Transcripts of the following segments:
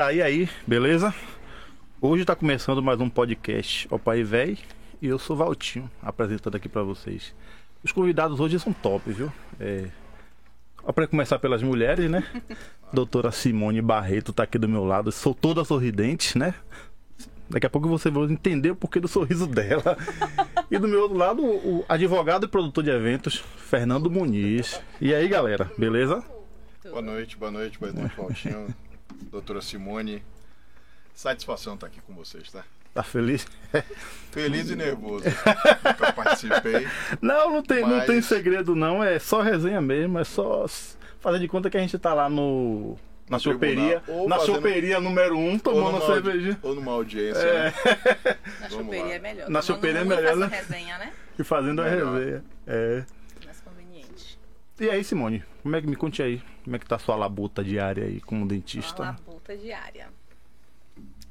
Aí aí, beleza? Hoje tá começando mais um podcast O Pai Véi e eu sou Valtinho, apresentando aqui pra vocês. Os convidados hoje são top, viu? É... Pra começar pelas mulheres, né? Doutora Simone Barreto tá aqui do meu lado, sou toda sorridente, né? Daqui a pouco você vai entender o porquê do sorriso dela. E do meu outro lado, o advogado e produtor de eventos, Fernando Muniz. E aí, galera, beleza? Boa noite, boa noite, boa noite, Valtinho doutora Simone. Satisfação estar aqui com vocês, tá? Tá feliz? Feliz e nervoso. que eu participei. Não, não tem, mas... não tem segredo não, é só resenha mesmo, é só fazer de conta que a gente tá lá no na choperia, na fazendo... choperia número um, tomando cerveja. Ou numa audiência. É. Né? Na choperia é melhor. Na choperia é melhor, né? resenha, né? E fazendo melhor. a resenha. É. Mais conveniente. E aí, Simone, como é que me conte aí? Como é que tá a sua labuta diária aí como dentista? Uma labuta diária.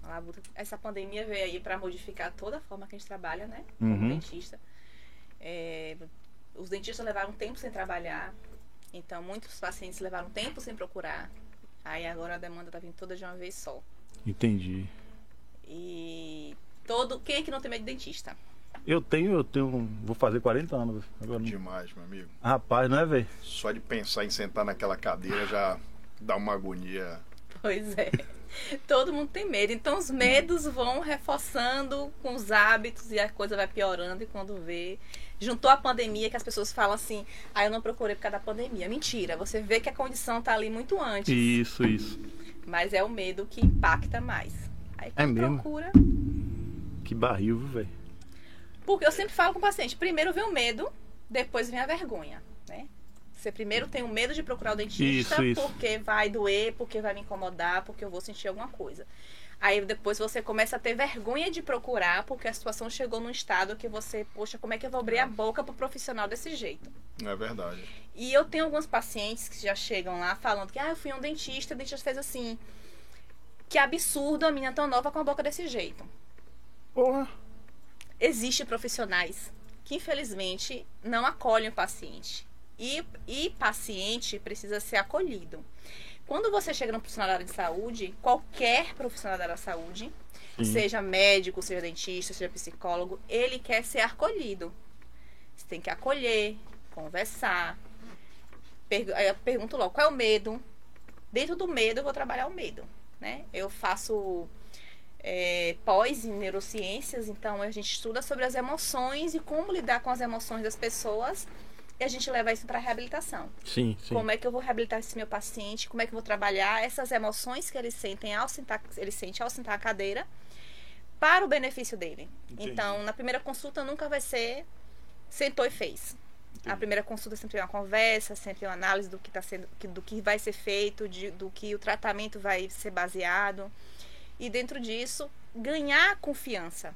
Uma labuta... Essa pandemia veio aí para modificar toda a forma que a gente trabalha, né? Como uhum. dentista. É... Os dentistas levaram tempo sem trabalhar. Então, muitos pacientes levaram tempo sem procurar. Aí agora a demanda tá vindo toda de uma vez só. Entendi. E todo. Quem é que não tem medo de dentista? Eu tenho, eu tenho. Vou fazer 40 anos. Agora Demais, meu amigo. Rapaz, não é, velho? Só de pensar em sentar naquela cadeira já dá uma agonia. Pois é. Todo mundo tem medo. Então os medos vão reforçando com os hábitos e a coisa vai piorando. E quando vê. Juntou a pandemia, que as pessoas falam assim, ah, eu não procurei por causa da pandemia. Mentira, você vê que a condição tá ali muito antes. Isso, isso. Mas é o medo que impacta mais. Aí é mesmo? procura. Que barril, velho. Porque eu sempre falo com o paciente, primeiro vem o medo, depois vem a vergonha, né? Você primeiro tem o medo de procurar o dentista isso, isso. porque vai doer, porque vai me incomodar, porque eu vou sentir alguma coisa. Aí depois você começa a ter vergonha de procurar porque a situação chegou num estado que você, poxa, como é que eu vou abrir a boca pro profissional desse jeito? É verdade. E eu tenho alguns pacientes que já chegam lá falando que, ah, eu fui um dentista, o dentista fez assim. Que absurdo a menina tão nova com a boca desse jeito. Porra existem profissionais que infelizmente não acolhem o paciente. E, e paciente precisa ser acolhido. Quando você chega no profissional da área de saúde, qualquer profissional da área de saúde, Sim. seja médico, seja dentista, seja psicólogo, ele quer ser acolhido. Você tem que acolher, conversar. Pergu eu pergunto logo, qual é o medo? Dentro do medo, eu vou trabalhar o medo. Né? Eu faço é, pós em neurociências, então a gente estuda sobre as emoções e como lidar com as emoções das pessoas e a gente leva isso para a reabilitação. Sim, sim. Como é que eu vou reabilitar esse meu paciente? Como é que eu vou trabalhar essas emoções que ele sente ao sentar, ele sente ao sentar a cadeira para o benefício dele. Entendi. Então, na primeira consulta nunca vai ser sentou e fez. Entendi. A primeira consulta é sempre uma conversa, sempre uma análise do que tá sendo, do que vai ser feito, de, do que o tratamento vai ser baseado e dentro disso ganhar confiança,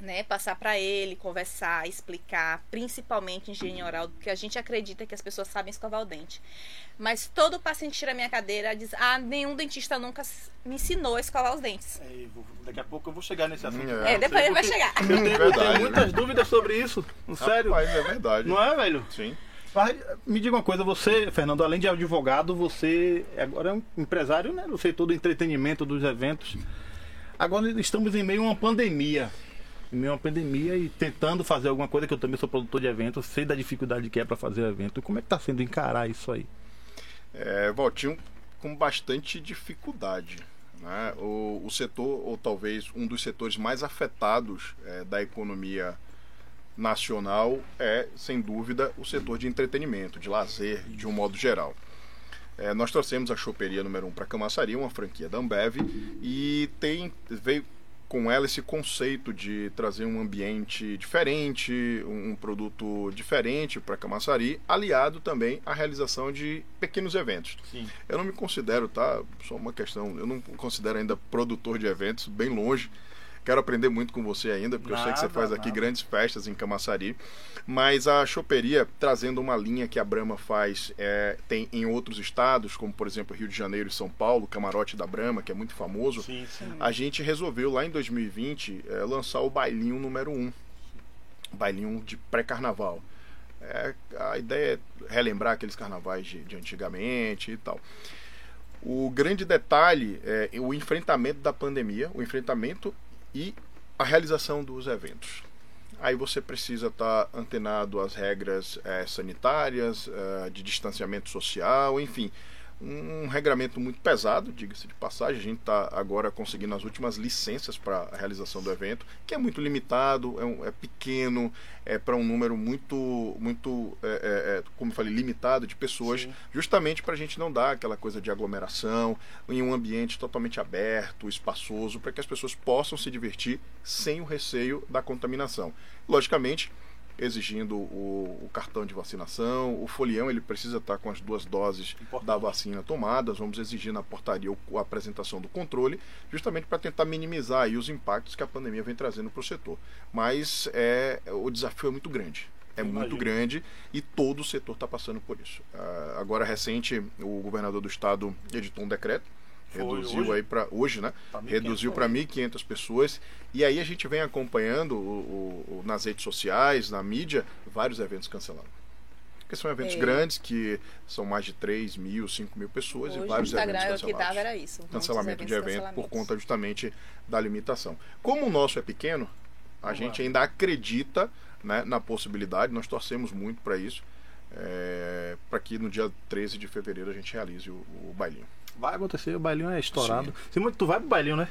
né? Passar para ele, conversar, explicar, principalmente engenharia oral, porque a gente acredita que as pessoas sabem escovar o dente. Mas todo paciente tira a minha cadeira e diz: "Ah, nenhum dentista nunca me ensinou a escovar os dentes". É, vou, daqui a pouco eu vou chegar nesse assunto. É, é depois ele vai chegar. Eu tenho, eu tenho muitas dúvidas sobre isso. Sério? Rapaz, é verdade. Não é, velho? Sim. Me diga uma coisa, você, Fernando, além de advogado, você agora é um empresário né, no setor do entretenimento, dos eventos. Agora estamos em meio a uma pandemia. Em meio a uma pandemia e tentando fazer alguma coisa, que eu também sou produtor de eventos, sei da dificuldade que é para fazer evento. Como é que está sendo encarar isso aí? É, Valtinho, com bastante dificuldade. Né? O, o setor, ou talvez um dos setores mais afetados é, da economia nacional é, sem dúvida, o setor de entretenimento, de lazer, de um modo geral. É, nós trouxemos a choperia número 1 um para Camaçaria, uma franquia da Ambev, e tem, veio com ela esse conceito de trazer um ambiente diferente, um, produto diferente para Camaçari, aliado também à realização de pequenos eventos. Sim. Eu não me considero, tá? Só uma questão, eu não considero ainda produtor de eventos, bem longe Quero aprender muito com você ainda, porque nada, eu sei que você faz aqui nada. grandes festas em Camaçari. Mas a choperia, trazendo uma linha que a Brahma faz, é, tem em outros estados, como por exemplo Rio de Janeiro e São Paulo, Camarote da Brahma, que é muito famoso. Sim, sim. A gente resolveu lá em 2020 é, lançar o bailinho número 1. Um, bailinho de pré-carnaval. É, a ideia é relembrar aqueles carnavais de, de antigamente e tal. O grande detalhe é o enfrentamento da pandemia, o enfrentamento e a realização dos eventos. Aí você precisa estar antenado às regras é, sanitárias, é, de distanciamento social, enfim um regramento muito pesado, diga-se de passagem. A gente está agora conseguindo as últimas licenças para a realização do evento, que é muito limitado, é, um, é pequeno, é para um número muito, muito é, é, é, como eu falei, limitado de pessoas, Sim. justamente para a gente não dar aquela coisa de aglomeração em um ambiente totalmente aberto, espaçoso, para que as pessoas possam se divertir sem o receio da contaminação. Logicamente, exigindo o, o, cartão de vacinação, o folião ele precisa estar com as duas doses Importante. da vacina tomadas, vamos exigir na portaria a apresentação do controle, justamente para tentar minimizar os impactos que a pandemia vem trazendo para o setor. Mas é, o desafio é muito grande. É Imagina. muito grande e todo o setor está passando por isso. Uh, agora, recente, o governador do estado editou um decreto reduziu hoje? aí para hoje, né? Tá reduziu para 1.500 pessoas. E aí a gente vem acompanhando o, o, nas redes sociais, na mídia, vários eventos cancelados. Porque são eventos é. grandes que são mais de 3 mil, 5 mil pessoas hoje, e vários Instagram, eventos cancelados. O que dava era isso. Cancelamento de evento por conta justamente da limitação. Como o nosso é pequeno, a gente ainda acredita né, na possibilidade, nós torcemos muito para isso, é, para que no dia 13 de fevereiro a gente realize o, o bailinho. Vai acontecer, o bailinho é estourado. Simone, tu vai pro bailinho, né?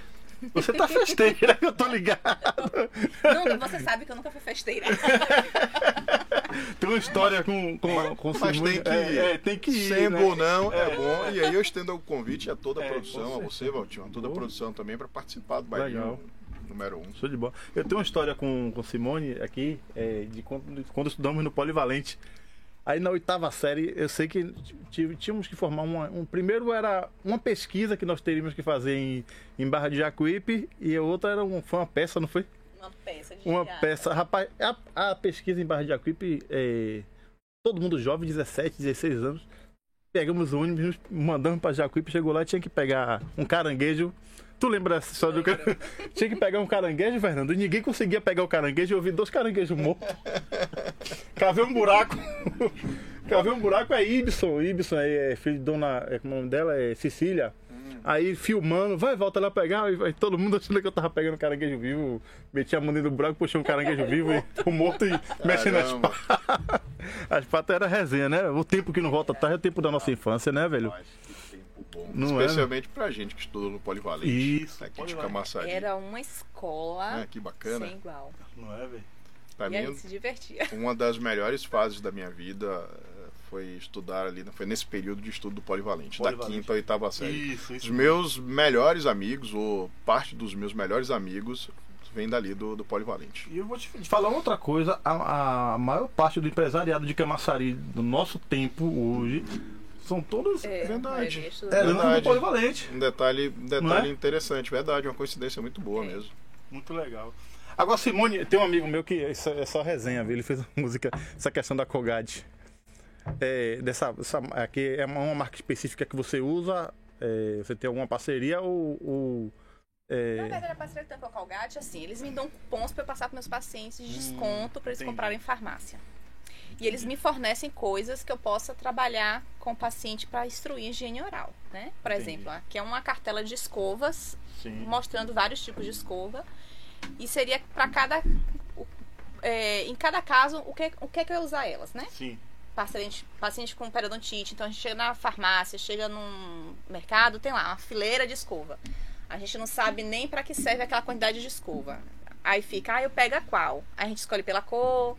Você tá festeira, eu tô ligado. Nunca, você sabe que eu nunca fui festeira. tem uma história com, com, com Mas Simone. tem que, é, é, tem que ir. Sendo né? ou não, é, é, bom. E aí eu estendo o convite a toda a é, produção, a você, Valtinho, a toda a produção também, para participar do bailinho. Legal. Número um. Show de bola. Eu tenho uma história com, com Simone aqui, é, de quando, quando estudamos no Polivalente. Aí na oitava série, eu sei que tínhamos que formar uma. Um, primeiro era uma pesquisa que nós teríamos que fazer em, em Barra de Jacuípe e a outra era um, foi uma peça, não foi? Uma peça de Uma peça. Rapaz, a, a, pesquisa em Barra de Jacuípe, é, todo mundo jovem, 17, 16 anos. Pegamos o ônibus, mandamos para Jacuípe, chegou lá tinha que pegar um caranguejo Tu lembra dessa história do cara? Tinha que pegar um caranguejo, Fernando, e ninguém conseguia pegar o caranguejo. Eu vi dois caranguejos mortos. Cavei um buraco. Cavei um buraco, é Ibson. Ibson é filho de dona. É, é o nome dela? É Cecília. Aí filmando, vai, volta lá pegar. E todo mundo achando que eu tava pegando caranguejo vivo. Meti a mão dentro do buraco, puxei um caranguejo vivo e o morto e mexendo as patas. As patas era resenha, né? O tempo que não volta atrás é o tempo da nossa infância, né, velho? bom. Não especialmente é? pra gente que estudou no Polivalente. Isso. Aqui de Camaçari. Era uma escola. É, que bacana. Sem igual. Não é, velho? Pra e mim, a gente se divertia. Uma das melhores fases da minha vida eh, foi estudar ali, foi nesse período de estudo do Polivalente, Polivalente. da quinta a oitava série. Isso, isso. Os meus melhores amigos, ou parte dos meus melhores amigos, vem dali do, do Polivalente. E eu vou te falar outra coisa, a, a maior parte do empresariado de Camaçari do nosso tempo hoje são todos. É, verdade. É, verdade. polivalente. Um detalhe, detalhe é? interessante, verdade, uma coincidência muito boa é. mesmo. Muito legal. Agora, Simone, tem um amigo meu que é só, é só resenha, viu? Ele fez uma música, essa questão da Cogad. É, dessa, essa, aqui é uma marca específica que você usa, é, você tem alguma parceria ou. ou é... Na verdade, a parceria que tem com a Colgate, assim, eles me dão cupons para eu passar para meus pacientes de hum, desconto para eles entendi. comprarem em farmácia. E eles me fornecem coisas que eu possa trabalhar com o paciente para instruir higiene oral, né? Por Entendi. exemplo, aqui é uma cartela de escovas, Sim. mostrando vários tipos de escova. E seria para cada... É, em cada caso, o que, o que é que eu ia usar elas, né? Sim. Paciente, paciente com periodontite. Então, a gente chega na farmácia, chega num mercado, tem lá uma fileira de escova. A gente não sabe nem para que serve aquela quantidade de escova. Aí fica, ah, eu pego a qual? Aí a gente escolhe pela cor,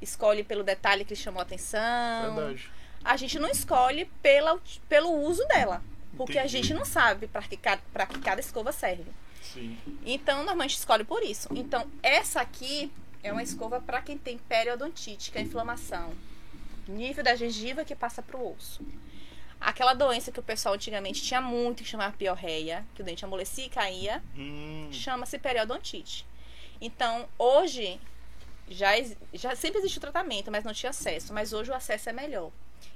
escolhe pelo detalhe que chamou a atenção. Verdade. A gente não escolhe pela, pelo uso dela. Porque Entendi. a gente não sabe para que, que cada escova serve. Sim. Então, normalmente escolhe por isso. Então, essa aqui é uma escova para quem tem periodontite, que é inflamação. Nível da gengiva que passa para o osso. Aquela doença que o pessoal antigamente tinha muito, que chamava piorreia, que o dente amolecia e caía, hum. chama-se periodontite. Então, hoje, já, já sempre existe o tratamento, mas não tinha acesso. Mas hoje o acesso é melhor.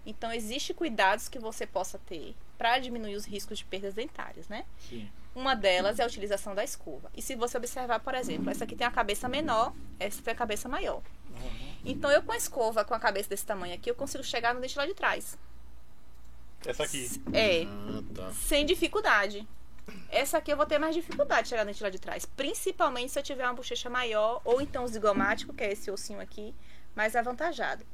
Então, existe cuidados que você possa ter para diminuir os riscos de perdas dentárias, né? Sim. Uma delas é a utilização da escova. E se você observar, por exemplo, essa aqui tem a cabeça menor, essa tem a cabeça maior. Uhum. Então, eu com a escova, com a cabeça desse tamanho aqui, eu consigo chegar no dente lá de trás. Essa aqui. É, Ah, tá. sem dificuldade. Essa aqui eu vou ter mais dificuldade de chegar dente lá de trás. Principalmente se eu tiver uma bochecha maior, ou então zigomático, que é esse ossinho aqui, mais avantajado.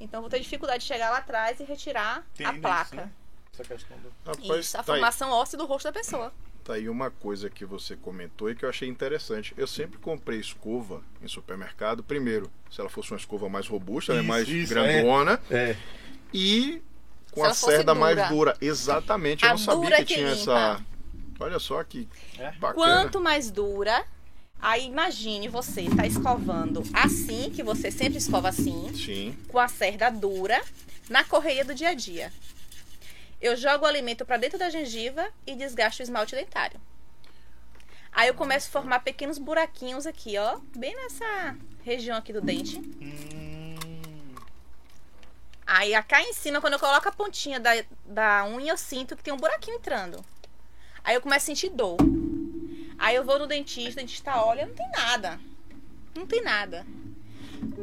Então eu vou ter dificuldade de chegar lá atrás e retirar Tem a isso, placa. né? Essa questão do. Rapaz, Isso, a tá aí. formação óssea do rosto da pessoa. Tá aí uma coisa que você comentou e que eu achei interessante. Eu sempre comprei escova em supermercado. Primeiro, se ela fosse uma escova mais robusta, né, Isso, mais isso, grandona. É. E com Se a cerda mais dura. dura. Exatamente. Eu A não sabia dura que que tinha limpa. essa. Olha só que É? bacana. Quanto mais dura, aí imagine você tá escovando assim, que você sempre escova assim, Sim. com a cerda dura, na correia do dia a dia. Eu jogo o alimento para dentro da gengiva e desgasto o esmalte dentário. Aí eu começo a formar pequenos buraquinhos aqui, ó, bem nessa região aqui do dente. Hum, Aí cá em cima, quando eu coloco a pontinha da, da unha, eu sinto que tem um buraquinho entrando. Aí eu começo a sentir dor. Aí eu vou no dentista, o dentista olha, não tem nada. Não tem nada.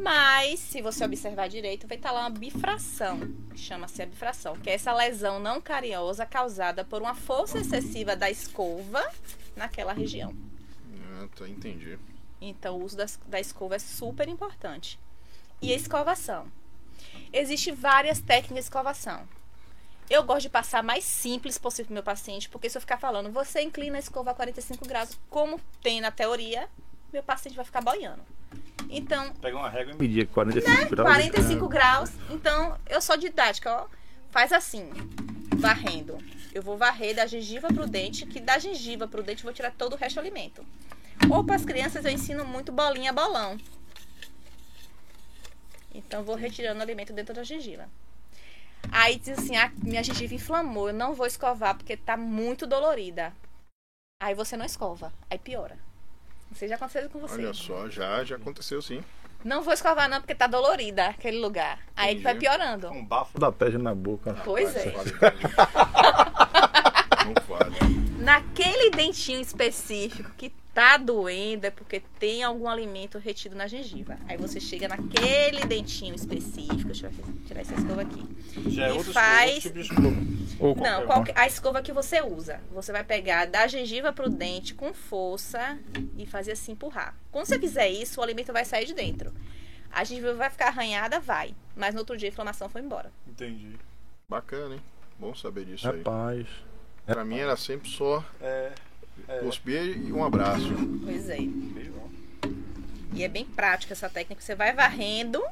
Mas, se você observar direito, vai estar lá uma bifração. Chama-se a bifração, que é essa lesão não cariosa causada por uma força excessiva da escova naquela região. Ah, tá, entendi. Então, o uso das- da, escova é super importante. E a escovação. Existem várias técnicas de escovação. Eu gosto de passar mais simples possível pro meu paciente, porque se eu ficar falando, você inclina a escova a 45 graus, como tem na teoria, meu paciente vai ficar boiando. Então, Pega uma régua e medir 45 graus. 45 graus. Então, eu sou didática, ó. Faz assim, varrendo. Eu vou varrer da gengiva pro dente, que da gengiva pro dente eu vou tirar todo o resto do alimento. Ou para as crianças eu ensino muito bolinha bolão. Então, vou retirando o alimento dentro da gengiva. Aí diz assim: ah, minha gengiva inflamou, eu não vou escovar porque tá muito dolorida. Aí você não escova, aí piora. Não sei se já aconteceu com você. Olha só, já, já aconteceu sim. Não vou escovar não, porque tá dolorida aquele lugar. Aí que vai Entendi. piorando. Um bafo da pele na boca. Pois é. Não vale. Naquele dentinho específico que tá doendo é porque tem algum alimento retido na gengiva. Aí você chega naquele dentinho específico, deixa eu tirar essa escova aqui. Já é E outro, faz- tipo de escova. Ou Não, qualquer qualquer- a escova que você usa. Você vai pegar da gengiva pro dente com força e fazer assim empurrar. Quando você fizer isso, o alimento vai sair de dentro. A gengiva vai ficar arranhada, vai. Mas no outro dia a inflamação foi embora. Entendi. Bacana, hein? Bom saber disso aí. Rapaz. Pra mim era sempre só É. é. cuspir e um abraço. Pois é. E é bem prática essa técnica. Você vai varrendo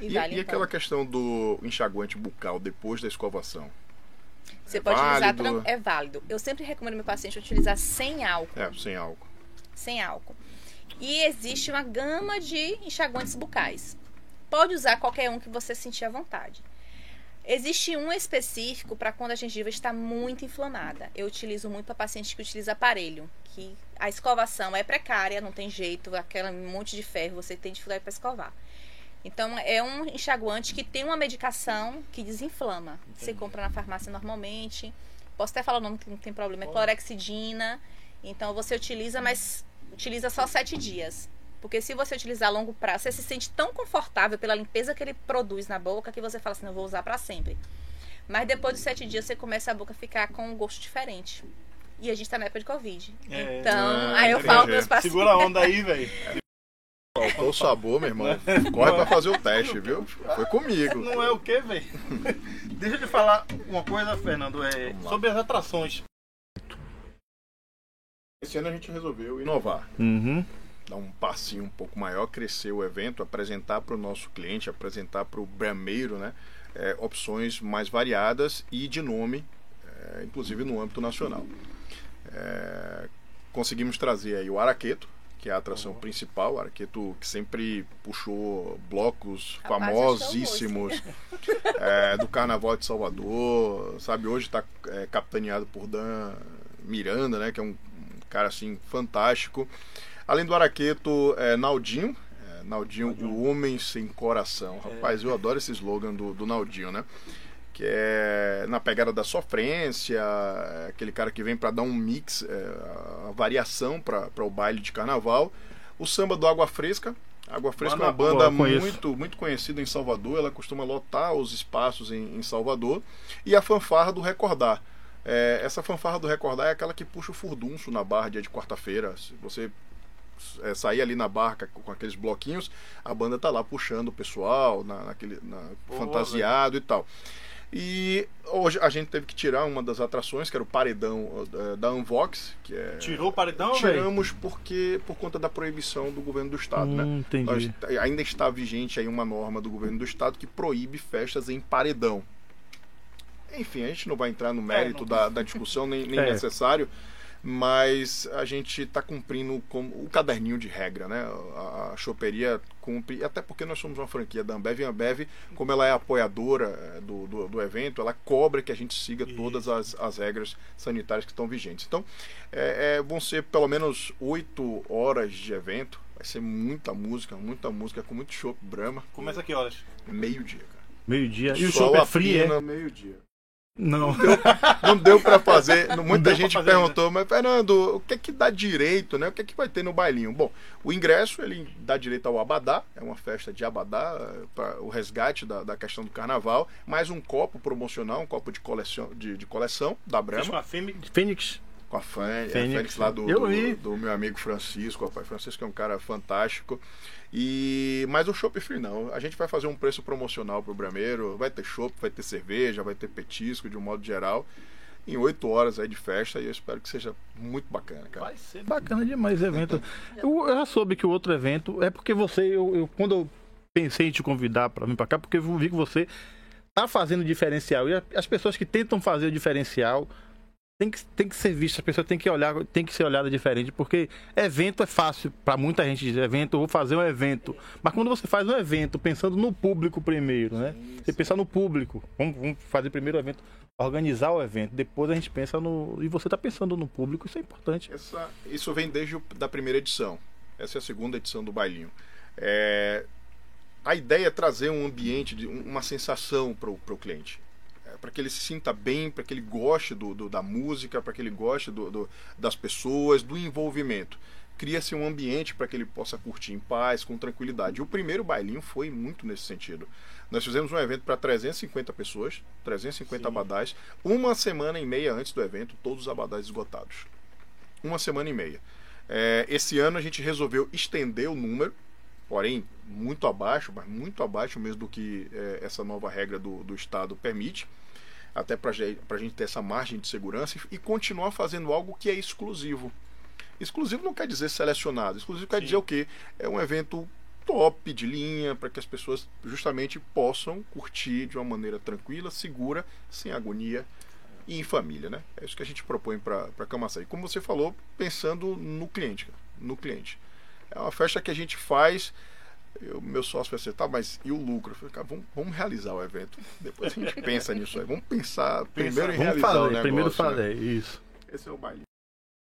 e, E, vai e limpando. aquela questão do enxaguante bucal depois da escovação? Você é pode válido? tran- É válido. Eu sempre recomendo meu paciente utilizar sem álcool. É, sem álcool. Sem álcool. E existe uma gama de enxaguantes bucais. Pode usar qualquer um que você sentir à vontade. Existe um específico para quando a gengiva está muito inflamada. Eu utilizo muito para pacientes que utilizam aparelho, que a escovação é precária, não tem jeito, aquele monte de ferro, você tem dificuldade para escovar. Então é um enxaguante que tem uma medicação que desinflama. Você compra na farmácia normalmente. Posso até falar o nome que não tem problema, é clorexidina. Então você utiliza, mas utiliza só sete dias. Porque se você utilizar a longo prazo, você se sente tão confortável pela limpeza que ele produz na boca que você fala assim, não vou usar para sempre. Mas depois dos sete dias você começa a boca a ficar com um gosto diferente. E a gente tá na época de Covid. É, então, ah, aí eu entendi. falo pros meus pacientes. Segura a onda aí, velho. Faltou o sabor, meu irmão. Corre pra fazer o teste, viu? Foi comigo. Não é o que, velho? Deixa eu te falar uma coisa, Fernando, é sobre as atrações. Esse ano a gente resolveu inovar. Uhum. Dar um passinho um pouco maior, crescer o evento, apresentar para o nosso cliente, apresentar para o brameiro, né, é, opções mais variadas e de nome, é, inclusive no âmbito nacional. É, conseguimos trazer aí o Araqueto, que é a atração principal, o Araqueto que sempre puxou blocos famosíssimos é, do Carnaval de Salvador, sabe, hoje está capitaneado por Dan Miranda, né, que é um, um cara assim fantástico. Além do Araqueto, é, Naldinho. É, Naldinho, o homem sem coração. Rapaz, eu adoro esse slogan do, do Naldinho, né? Que é na pegada da sofrência, é aquele cara que vem para dar um mix, é, a variação para o baile de carnaval. O samba do Água Fresca, Água Fresca Banda é uma banda muito, muito conhecida em Salvador. Ela costuma lotar os espaços em, em Salvador. E a fanfarra do Recordar. É, essa fanfarra do Recordar é aquela que puxa o furdunço na barra dia de quarta-feira. Se você é, sair ali na barca com aqueles bloquinhos, a banda tá lá puxando o pessoal, na, naquele, na- Boa, fantasiado e tal. E hoje a gente teve que tirar uma das atrações, que era o paredão eh, da Unvox, que é. Tirou o paredão? Tiramos porque por conta da proibição do governo do estado, né? Hum, entendi. Nós- ainda está vigente aí uma norma do governo do estado que proíbe festas em paredão. Enfim, a gente não vai entrar no mérito não- da, da discussão, nem, nem É. necessário, mas a gente está cumprindo com o caderninho de regra, né? A, a choperia cumpre, até porque nós somos uma franquia da Ambev, e a Ambev, como ela é apoiadora eh, do, do, do evento, ela cobra que a gente siga todas as, as regras sanitárias que estão vigentes. Então, é, é, vão ser pelo menos oito horas de evento. Vai ser muita música, muita música, com muito chopp, Brahma. Começa que horas? Meio-dia, cara. Meio-dia. E o show é free, é? meio-dia. Não. Não deu pra fazer. Muita deu gente fazer perguntou, mas Fernando, o que é que dá direito, né? O que é que vai ter no bailinho? Bom, o ingresso ele dá direito ao abadá, é uma festa de abadá, para o resgate da, da questão do carnaval, mais um copo promocional, um copo de coleção, de, de coleção da Brahma. Fêmea. Fênix. Com a Fênix, Fênix. Fênix lá do, do, do meu amigo Francisco, o pai Francisco é um cara fantástico. E mas o chopp free não. A gente vai fazer um preço promocional pro Brameiro, vai ter chopp, vai ter cerveja, vai ter petisco de um modo geral. Em oito horas aí de festa e eu espero que seja muito bacana, cara. Vai ser. Bacana demais esse evento. Eu, eu já soube que o outro evento é porque você, eu, eu- quando eu pensei em te convidar para vir para cá, porque eu vi que você tá fazendo diferencial. E as pessoas que tentam fazer o diferencial tem que, tem que ser visto, as pessoas têm que olhar, tem que ser olhada diferente, porque evento é fácil para muita gente dizer evento, eu vou fazer um evento. Mas quando você faz um evento pensando no público primeiro, né? Você pensa no público. Vamos, vamos fazer primeiro o evento, organizar o evento, depois a gente pensa no. E você tá pensando no público, isso é importante. Essa, isso vem desde o, da primeira edição. Essa é a segunda edição do bailinho. É, a ideia é trazer um ambiente, um- uma sensação para o cliente. Para que ele se sinta bem, para que ele goste do, do- da música, para que ele goste do, do- das pessoas, do envolvimento. Cria-se um ambiente para que ele possa curtir em paz, com tranquilidade. E o primeiro bailinho foi muito nesse sentido. Nós fizemos um evento para 350 pessoas, 350 Sim. abadás. Uma semana e meia antes do evento, todos os abadás esgotados. Uma semana e meia. É, esse ano a gente resolveu estender o número, porém muito abaixo, mas muito abaixo mesmo do que é, essa nova regra do, do Estado permite, até para a gente ter essa margem de segurança e, e continuar fazendo algo que é exclusivo. Exclusivo não quer dizer selecionado, exclusivo quer Sim. dizer o quê? É um evento top de linha para que as pessoas justamente possam curtir de uma maneira tranquila, segura, sem agonia e em família, né? É isso que a gente propõe para Camaçari. Como você falou, pensando no cliente, no cliente. É uma festa que a gente faz. Eu, meu sócio vai ser, tá, mas e o lucro? Eu falei, cara, vamos, vamos realizar o evento. Depois a gente pensa nisso aí. Vamos pensar primeiro em Vamos realizar o fazer, negócio. primeiro né? fazer, isso. Esse é o baile.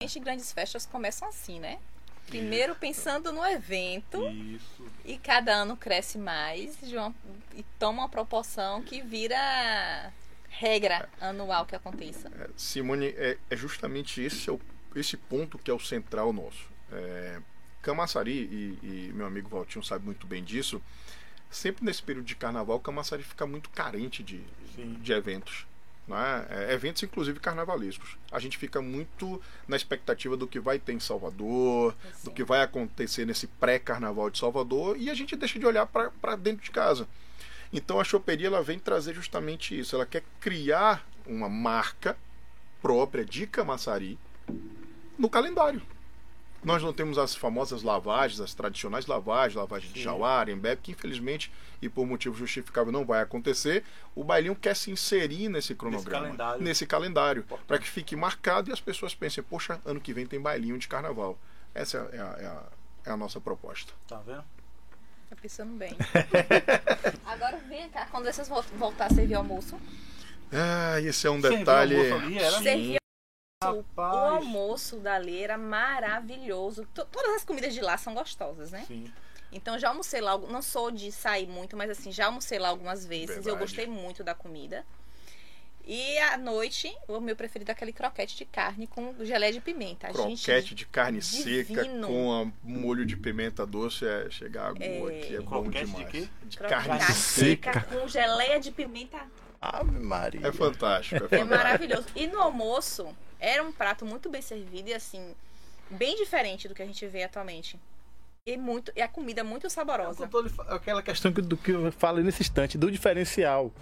Gente, grandes festas começam assim, né? Primeiro pensando no evento Isso. e cada ano cresce mais de uma- e toma uma proporção que vira regra anual que aconteça. É, Simone, é, é justamente esse, é o- esse ponto que é o central nosso. É, Camaçari, e, e meu amigo Valtinho sabe muito bem disso, sempre nesse período de carnaval, Camaçari fica muito carente de, Sim. de eventos. né? É, eventos, inclusive, carnavalescos. A gente fica muito na expectativa do que vai ter em Salvador, do Sim. que vai acontecer nesse pré-carnaval de Salvador, e a gente deixa de olhar para dentro de casa. Então a choperia ela vem trazer justamente isso. Ela quer criar uma marca própria de Camaçari no calendário. Nós não temos as famosas lavagens, as tradicionais lavagens, lavagem de. Jauara, Embebe, que infelizmente e por motivo justificável não vai acontecer. O bailinho quer se inserir nesse cronograma, calendário. nesse calendário, para que fique marcado e as pessoas pensem: poxa, ano que vem tem bailinho de carnaval. Essa é a, é a- é a- é nossa proposta. Tá vendo? Tá pensando bem. Agora vem cá, quando vocês vol- voltar a servir almoço, Ah, esse é um detalhe. almoço ali, era? Sim. Servir o Rapaz. almoço dali era maravilhoso. To- Todas as comidas de lá são gostosas, né? Sim. Então já almocei lá, não sou de sair muito, mas assim, já almocei lá algumas vezes. Eu Verdade. gostei muito da comida. E à noite, o meu preferido é aquele croquete de carne com gelé de pimenta. A gente- Croquete de carne seca divino. com a molho de pimenta doce é chegar água É. aqui, é bom Croquete de demais. quê? De croquete carne de seca. com geleia de pimenta. Ave Maria. É fantástico, é É fantástico. maravilhoso. E no almoço, era um prato muito bem servido e assim, bem diferente do que a gente vê atualmente. E, muito, e a comida muito saborosa. Lhe fa- Aquela questão que- do que eu falei nesse instante, do diferencial.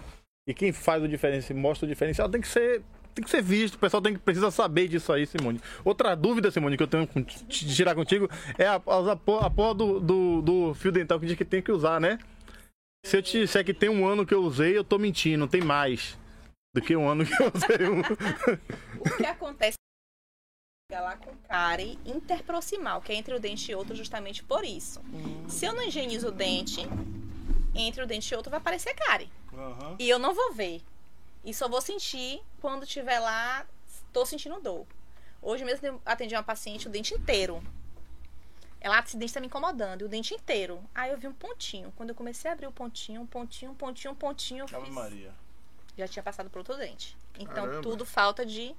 E quem faz o diferencial, mostra o diferencial, tem que ser. Tem que ser visto, o pessoal tem que, precisa saber disso aí, Simone. Outra dúvida, Simone, que eu tenho de tirar contigo é a, a, a porra do, do, do fio dental que diz que tem que usar, né? Se eu te disser que tem um ano que eu usei, eu tô mentindo, tem mais do que um ano que eu usei. um. O que acontece é lá com cárie interproximal, que é entre o dente e outro justamente por isso. Se eu não higienizo o dente, entre o dente e outro vai aparecer cárie. E eu não vou ver. E só vou sentir quando tiver lá, tô sentindo dor. Hoje mesmo eu atendi uma paciente o dente inteiro. Ela, esse dente tá me incomodando, e o dente inteiro. Aí eu vi um pontinho. Quando eu comecei a abrir o pontinho, um pontinho, um pontinho, um pontinho, eu Ave fiz- Maria. Já tinha passado por outro dente. Então Caramba. tudo falta de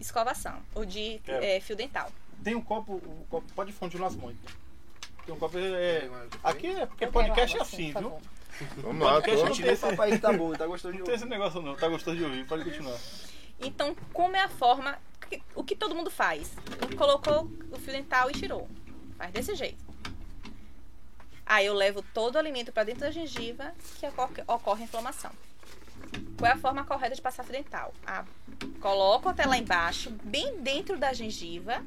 escovação ou de Quero. é, fio dental. Tem um copo, o copo pode continuar, Simone. Tem um copo. É, aqui é porque podcast é assim, viu? favor. Vamos lá, Podcast tô... tem esse- papai que tá bom, tá gostando de Não tem esse ouvir. negócio não, tá gostoso de ouvir, pode continuar. Então, como é a forma. O que todo mundo faz? Colocou o fio dental e tirou. Faz desse jeito. Aí eu levo todo o alimento para dentro da gengiva que ocorre, ocorre inflamação. Qual é a forma correta de passar fio dental? A, coloco até lá embaixo, bem dentro da gengiva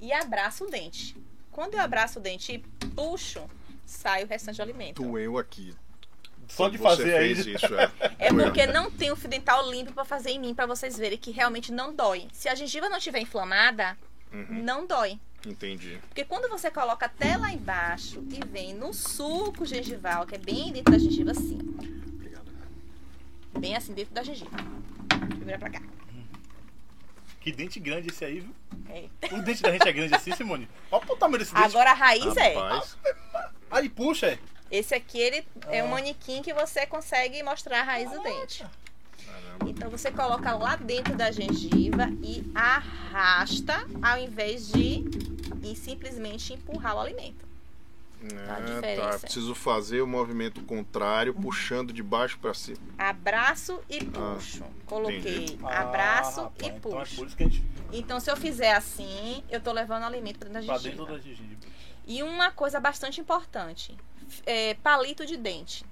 e abraço o dente. Quando eu abraço o dente e puxo, sai o restante do alimento. Doeu aqui. Só de fazer aí. isso, é. É porque não tem o fio dental limpo pra fazer em mim, pra vocês verem que realmente não dói. Se a gengiva não estiver inflamada, Uhum, não dói. entendi. Porque quando você coloca até lá embaixo e vem no suco gengival, que é bem dentro da gengiva assim. Bem assim dentro da gengiva. Vira pra cá. Que dente grande esse aí, viu? É. O dente da gente é grande assim, Simone. Olha o tamanho desse dente. Agora a raiz é. Aí puxa, é. Esse aqui ele é Ah. um manequim que você consegue mostrar a raiz do dente. Então você coloca lá dentro da gengiva e arrasta ao invés de e simplesmente empurrar o alimento. A é, diferença. tá. Preciso fazer o movimento contrário, puxando de baixo pra cima. Abraço e puxo. Coloquei entendi. abraço Ah, rapaz, e Então é puxo. por isso que a gente Então, se eu fizer assim, eu tô levando alimento pra dentro da gengiva. dentro da gengiva. E uma coisa bastante importante: é, palito de dente.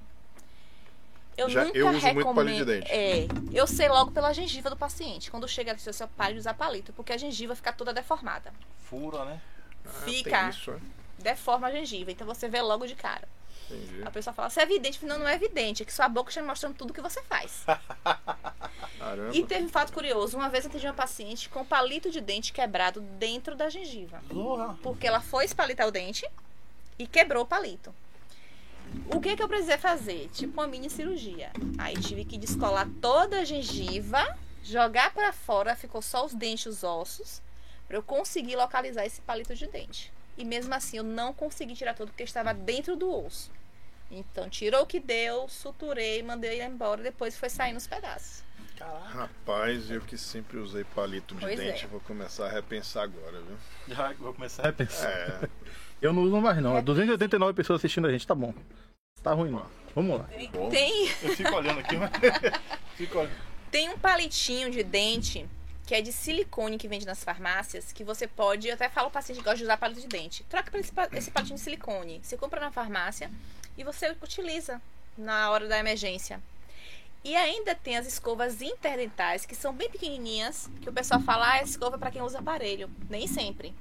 Eu Já- nunca eu uso muito recomendo. palito de dente. É, eu sei logo pela gengiva do paciente. Quando chega, se eu pare de usar palito, porque a gengiva fica toda deformada. Fura, né? Ah, Fica. Tem isso, é. Deforma a gengiva. Então você vê logo de cara. Entendi. A pessoa fala, você é evidente? Não, não é evidente. É que sua boca está me mostrando tudo que você faz. E teve um fato curioso. Uma vez eu atendi uma paciente com palito de dente quebrado dentro da gengiva. Zorra. Porque ela foi espalitar o dente e quebrou o palito. O que, que eu precisei fazer? Tipo uma mini cirurgia. Aí tive que descolar toda a gengiva, jogar pra fora, ficou só os dentes, os ossos, pra eu conseguir localizar esse palito de dente. E mesmo assim eu não consegui tirar tudo porque estava dentro do osso. Então tirou o que deu, suturei, mandei ele embora, depois foi saindo os pedaços. Caraca. Rapaz, eu que sempre usei palito de Pois dente, é. vou começar a repensar agora, viu? Já vou começar a repensar. É, Eu não uso mais não. É 289 pessoas assistindo a gente, tá bom. Tá ruim não. Vamos lá. Tem, Eu fico olhando aqui, mas. fico olhando. Tem um palitinho de dente que é de silicone que vende nas farmácias, que você pode, eu até falo pro paciente que gosta de usar palito de dente. Troca por esse, esse palitinho de silicone. Você compra na farmácia e você utiliza na hora da emergência. E ainda tem as escovas interdentais, que são bem pequenininhas, que o pessoal fala, ah, escova é para quem usa aparelho. Nem sempre.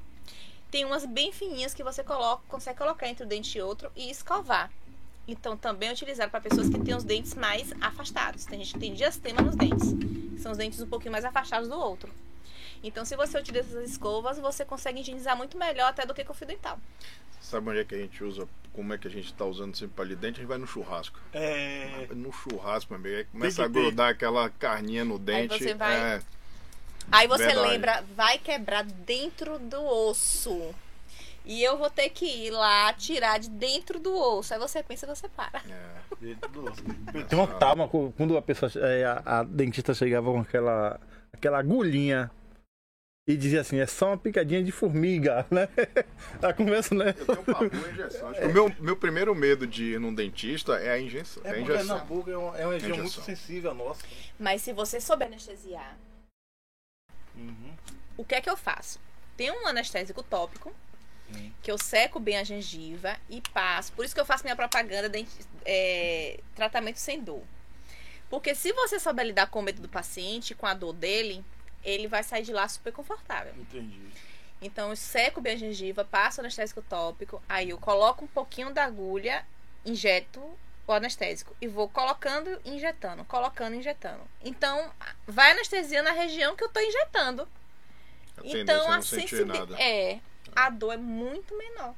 Tem umas bem fininhas que você coloca, consegue colocar entre um dente e outro e escovar. Então, também é utilizado para pessoas que têm os dentes mais afastados. Tem gente que tem diastema nos dentes, que são os dentes um pouquinho mais afastados do outro. Então, se você utiliza essas escovas, você consegue higienizar muito melhor até do que com o fio dental. Sabe onde é que a gente usa? Como é que a gente tá usando sempre palito de dente? A gente vai no churrasco. É. No churrasco, meu amigo, aí começa a grudar aquela carninha no dente. você vai- é, Aí você Verdade. lembra, vai quebrar dentro do osso. E eu vou ter que ir lá tirar de dentro do osso. Aí você pensa, você para. É. Tem uma trauma co- quando a pessoa, é, a, a dentista chegava com aquela, aquela agulhinha e dizia assim, é só uma picadinha de formiga, né? Ela começa, né? Eu tenho um papo com injeção. Acho que o meu, meu primeiro medo de ir num dentista é a injeção. É, a injeção. boca é uma, é uma região muito sensível nossa. Mas se você souber anestesiar, o que é que eu faço? Tem um anestésico tópico Hum. que eu seco bem a gengiva e passo. Por isso que eu faço minha propaganda de é, tratamento sem dor. Porque se você souber lidar com o medo do paciente, com a dor dele, ele vai sair de lá super confortável. Entendi. Então eu seco bem a gengiva, passo o anestésico tópico, aí eu coloco um pouquinho da agulha, injeto o anestésico e vou colocando e injetando, colocando e injetando. Então vai anestesia na região que eu tô injetando. A Então é a sensibilidade é, a dor é muito menor.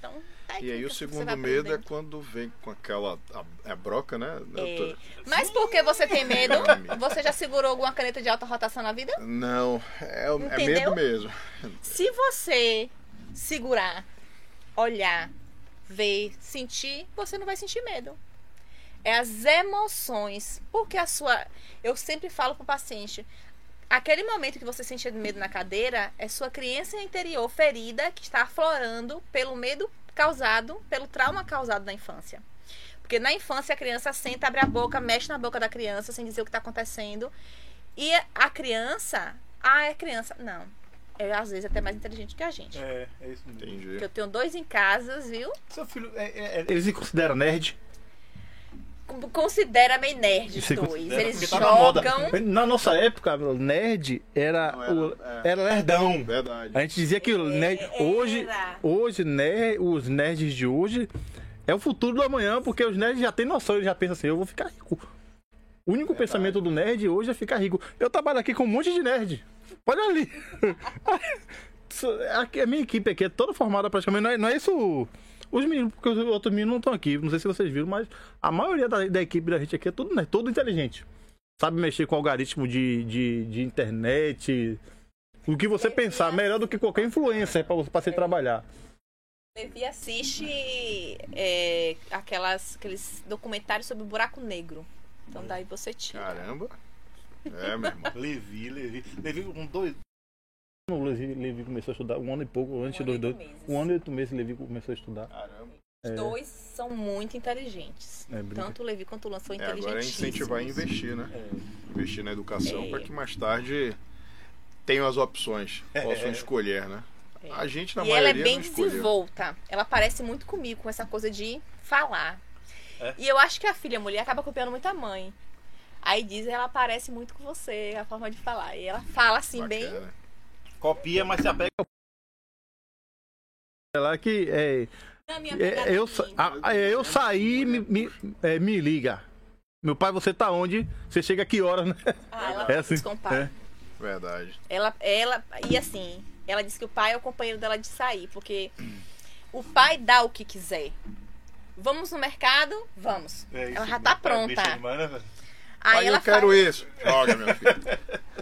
Então, E aí o segundo medo é quando vem com aquela a, a broca, né? Eu É. Mas por que você tem medo? Você já segurou alguma caneta de alta rotação na vida? Não, é, é medo mesmo. Se você segurar, olhar, ver, sentir, você não vai sentir medo. É as emoções. Porque a sua. Eu sempre falo pro paciente. Aquele momento que você sente medo na cadeira é sua criança interior ferida que está aflorando pelo medo causado, pelo trauma causado na infância. Porque na infância a criança senta, abre a boca, mexe na boca da criança sem dizer o que está acontecendo. E a criança. Ah, é criança. Não. É às vezes até mais inteligente que a gente. É, é isso mesmo. Porque Entendi. eu tenho dois em casa, viu? Seu filho, é- é- é- eles se consideram nerd? Considera meio nerd os dois. considera, Eles tá na jogam. Na nossa época, nerd era, Não, era- o, é. era lerdão. Verdade. A gente dizia que o nerd, hoje, Era. hoje ner, os nerds de hoje é o futuro do amanhã, porque os nerds já têm noção, eles já pensam assim, eu vou ficar rico. O único pensamento do nerd hoje é ficar rico. Eu trabalho aqui com um monte de nerd. Olha ali. Aqui, a minha equipe aqui é toda formada praticamente. Não é, não é isso. Os meninos, porque os outros meninos não estão aqui. Não sei se vocês viram, mas a maioria da, da equipe da gente aqui é tudo, né, todo inteligente. Sabe mexer com algoritmo de, de, de internet. O que você pensar, melhor do que qualquer influencer para você, trabalhar. Levi assiste é, aquelas, aqueles documentários sobre o buraco negro. Então daí você tira. Caramba. É, meu irmão. Levi, Levi. Levi com dois. O Levi, Levi começou a estudar um ano e pouco antes Um dos dois. Um ano e oito meses Levi começou a estudar. Caramba. Os dois são muito inteligentes. É. Tanto o Levi quanto o Lan são É, agora é incentivar a investir, né? É. Investir na educação É. para que mais tarde tenham as opções, possam É. escolher, né? A gente, na E ela é maioria, bem desenvolta. Ela parece muito comigo com essa coisa de falar. É? E eu acho que a filha mulher acaba copiando muito a mãe. Aí diz ela parece muito com você, a forma de falar. E ela fala assim, bem. Copia, mas se apega. É lá que é, é, eu, a- é, eu saí, me, me, é, me liga. Meu pai, você tá onde? Você chega a que hora, né? Ah, ela É assim. isso. É. Verdade. Ela, ela, e assim, ela disse que o pai é o companheiro dela de sair, porque o pai dá o que quiser. Vamos no mercado? Vamos. ela já tá pronta. Aí Aí ela eu quero faz, isso. Joga, meu filho.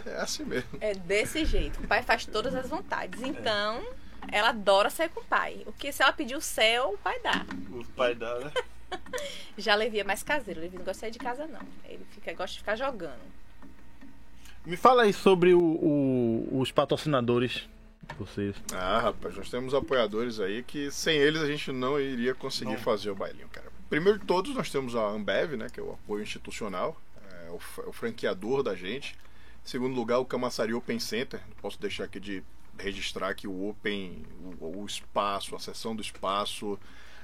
É assim mesmo. É desse jeito. O pai faz todas as vontades. Então, ela adora sair com o pai. O que se ela pedir o céu, o pai dá. O pai dá, né? Já Levi é mais caseiro. Levi não gosta de sair de casa, não. Ele fica, gosta de ficar jogando. Me fala aí sobre o- o- os patrocinadores de vocês. Ah, rapaz, nós temos apoiadores aí que sem eles a gente não iria conseguir Não. fazer o bailinho, cara. Primeiro de todos, nós temos a Ambev, né, que é o apoio institucional, é o, f- o franqueador da gente. Segundo lugar, o Camaçari Open Center. Posso deixar aqui de registrar que o Open, o, o espaço, a seção do espaço.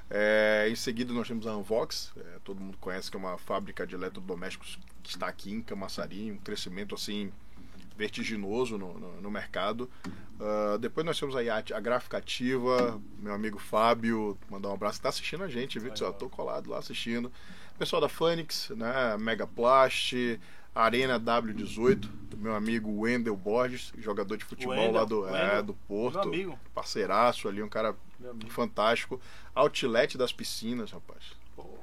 É, em seguida, nós temos a Anvox, é, todo mundo conhece que é uma fábrica de eletrodomésticos que está aqui em Camaçari, um crescimento assim vertiginoso no, no, no mercado. Ah, depois nós temos aí a, a Gráfica Ativa, meu amigo Fábio, mandar um abraço, tá assistindo a gente, viu? Tô colado lá assistindo. Pessoal da Phoenix, né? Megaplast, Arena W18, meu amigo Wendel Borges, jogador de futebol Wendel, lá do, é, do Porto, meu amigo. parceiraço ali, um cara fantástico. Outlet das piscinas, rapaz.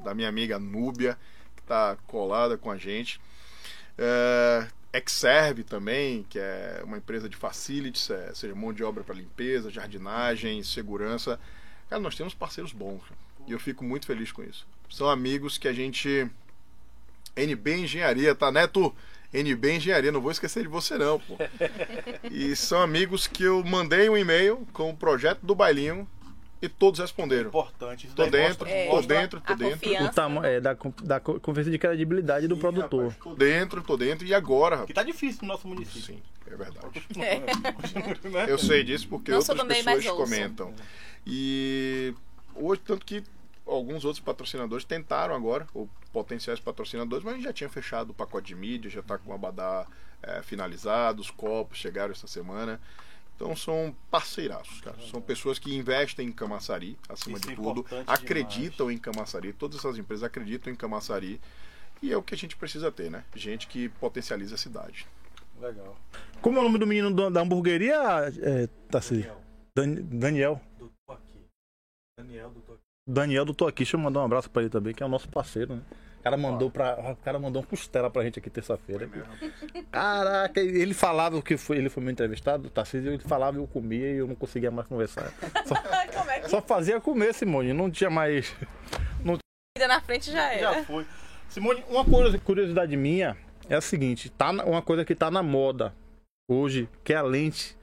Da minha amiga Núbia, que tá colada com a gente. É, Exserve também, que é uma empresa de facilities, é, seja mão de obra para limpeza, jardinagem, segurança. Cara, nós temos parceiros bons e eu fico muito feliz com isso. São amigos que a gente. NB Engenharia, tá, Neto? NB Engenharia, não vou esquecer de você não, pô. E são amigos que eu mandei um e-mail com o projeto do bailinho e todos responderam. Importante. Isso Tô dentro, mostra- tô mostra dentro, tô dentro. confiança. O tamanho é, da, da co- confiança de credibilidade do Sim, produtor. rapaz, tô dentro, tô dentro. E agora, rapaz? Que tá difícil no nosso município. Sim, é verdade. Né? Eu sei disso porque Não sou outras do pessoas comentam. E hoje, tanto que alguns outros patrocinadores tentaram agora, ou potenciais patrocinadores, mas a gente já tinha fechado o pacote de mídia, já está com o Abadá eh, finalizado, os copos chegaram essa semana. Então são parceiraços, cara. São pessoas que investem em Camaçari, acima Isso é de tudo, importante acreditam em Camaçari, todas essas empresas acreditam em Camaçari. E é o que a gente precisa ter, né? Gente que potencializa a cidade. Legal. Como é o nome do menino da hamburgueria, é, Tassi? Daniel, Dan- Daniel. do Tô Aqui. Daniel do Tô Aqui. Daniel do Tô Aqui, deixa eu mandar um abraço pra ele também, que é o nosso parceiro, né? O cara mandou, pra, o cara mandou uma costela pra gente aqui terça-feira. Caraca, ele falava o que foi, ele foi meu entrevistado, Tarcísio, ele falava e eu comia e eu não conseguia mais conversar. Só, Como é que só fazia comer, Simone, não tinha mais. vida na frente já era? Já foi. Simone, uma coisa- curiosidade minha é a seguinte, tá na- uma coisa que tá na moda hoje, que é a lente.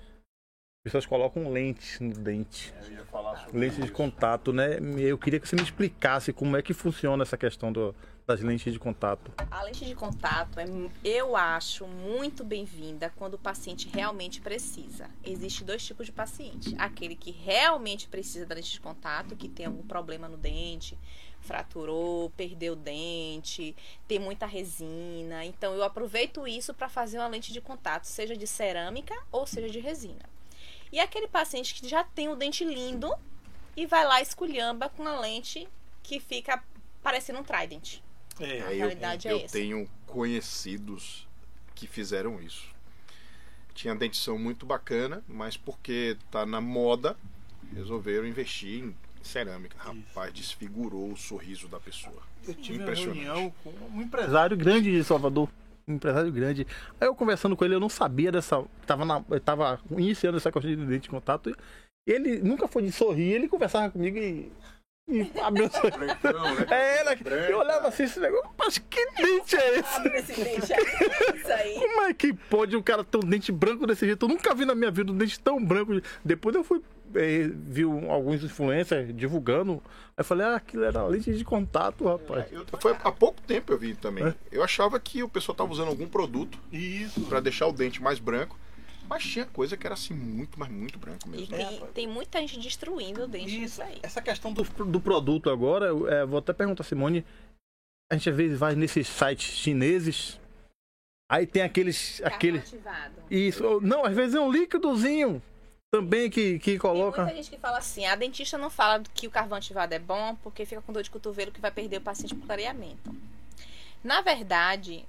As pessoas colocam lente no dente. Eu ia falar sobre Lente de contato, né? Eu queria que você me explicasse como é que funciona essa questão do- das lentes de contato. A lente de contato, é, eu acho muito bem-vinda quando o paciente realmente precisa. Existem dois tipos de paciente. Aquele que realmente precisa da lente de contato, que tem algum problema no dente, fraturou, perdeu o dente, tem muita resina. Então, eu aproveito isso para fazer uma lente de contato, seja de cerâmica ou seja de resina. E aquele paciente que já tem o dente lindo e vai lá esculhamba com a lente que fica parecendo um trident. É, A É, eu, realidade é eu essa. tenho conhecidos que fizeram isso. Tinha dentição muito bacana, mas porque tá na moda, resolveram investir em cerâmica. Rapaz, desfigurou o sorriso da pessoa. Eu tive uma Impressionante. reunião com um empresário grande de Salvador. Um empresário grande. Aí eu conversando com ele, eu não sabia dessa. Tava, na, eu tava iniciando essa questão de dente de contato. E ele nunca foi de sorrir, ele conversava comigo e. E abriu o sorriso. É, ela, eu olhava assim esse negócio, mas que dente é esse? Abre esse dente aí. Isso aí. Como é que pode o cara ter um dente branco desse jeito? Eu nunca vi na minha vida um dente tão branco. Depois eu fui eh, vi um- alguns influencers divulgando. Aí eu falei, ah, aquilo era lente de contato, rapaz. Eu, foi há pouco tempo eu vi também. É? Eu achava que o pessoal tava usando algum produto Isso. para deixar o dente mais branco, mas tinha coisa que era assim muito, mas muito branco E mesmo. tem, tem muita gente destruindo o dente Isso. disso aí. Essa questão do, do produto agora, eu, eh, vou até perguntar a Simone. A gente às vezes vai nesses sites chineses. Aí tem aqueles. aquele Ativado. Isso. Não, às vezes é um líquidozinho também que, que Tem coloca. muita gente que fala assim, a dentista não fala que o carvão ativado é bom porque fica com dor de cotovelo que vai perder o paciente por clareamento. Na verdade,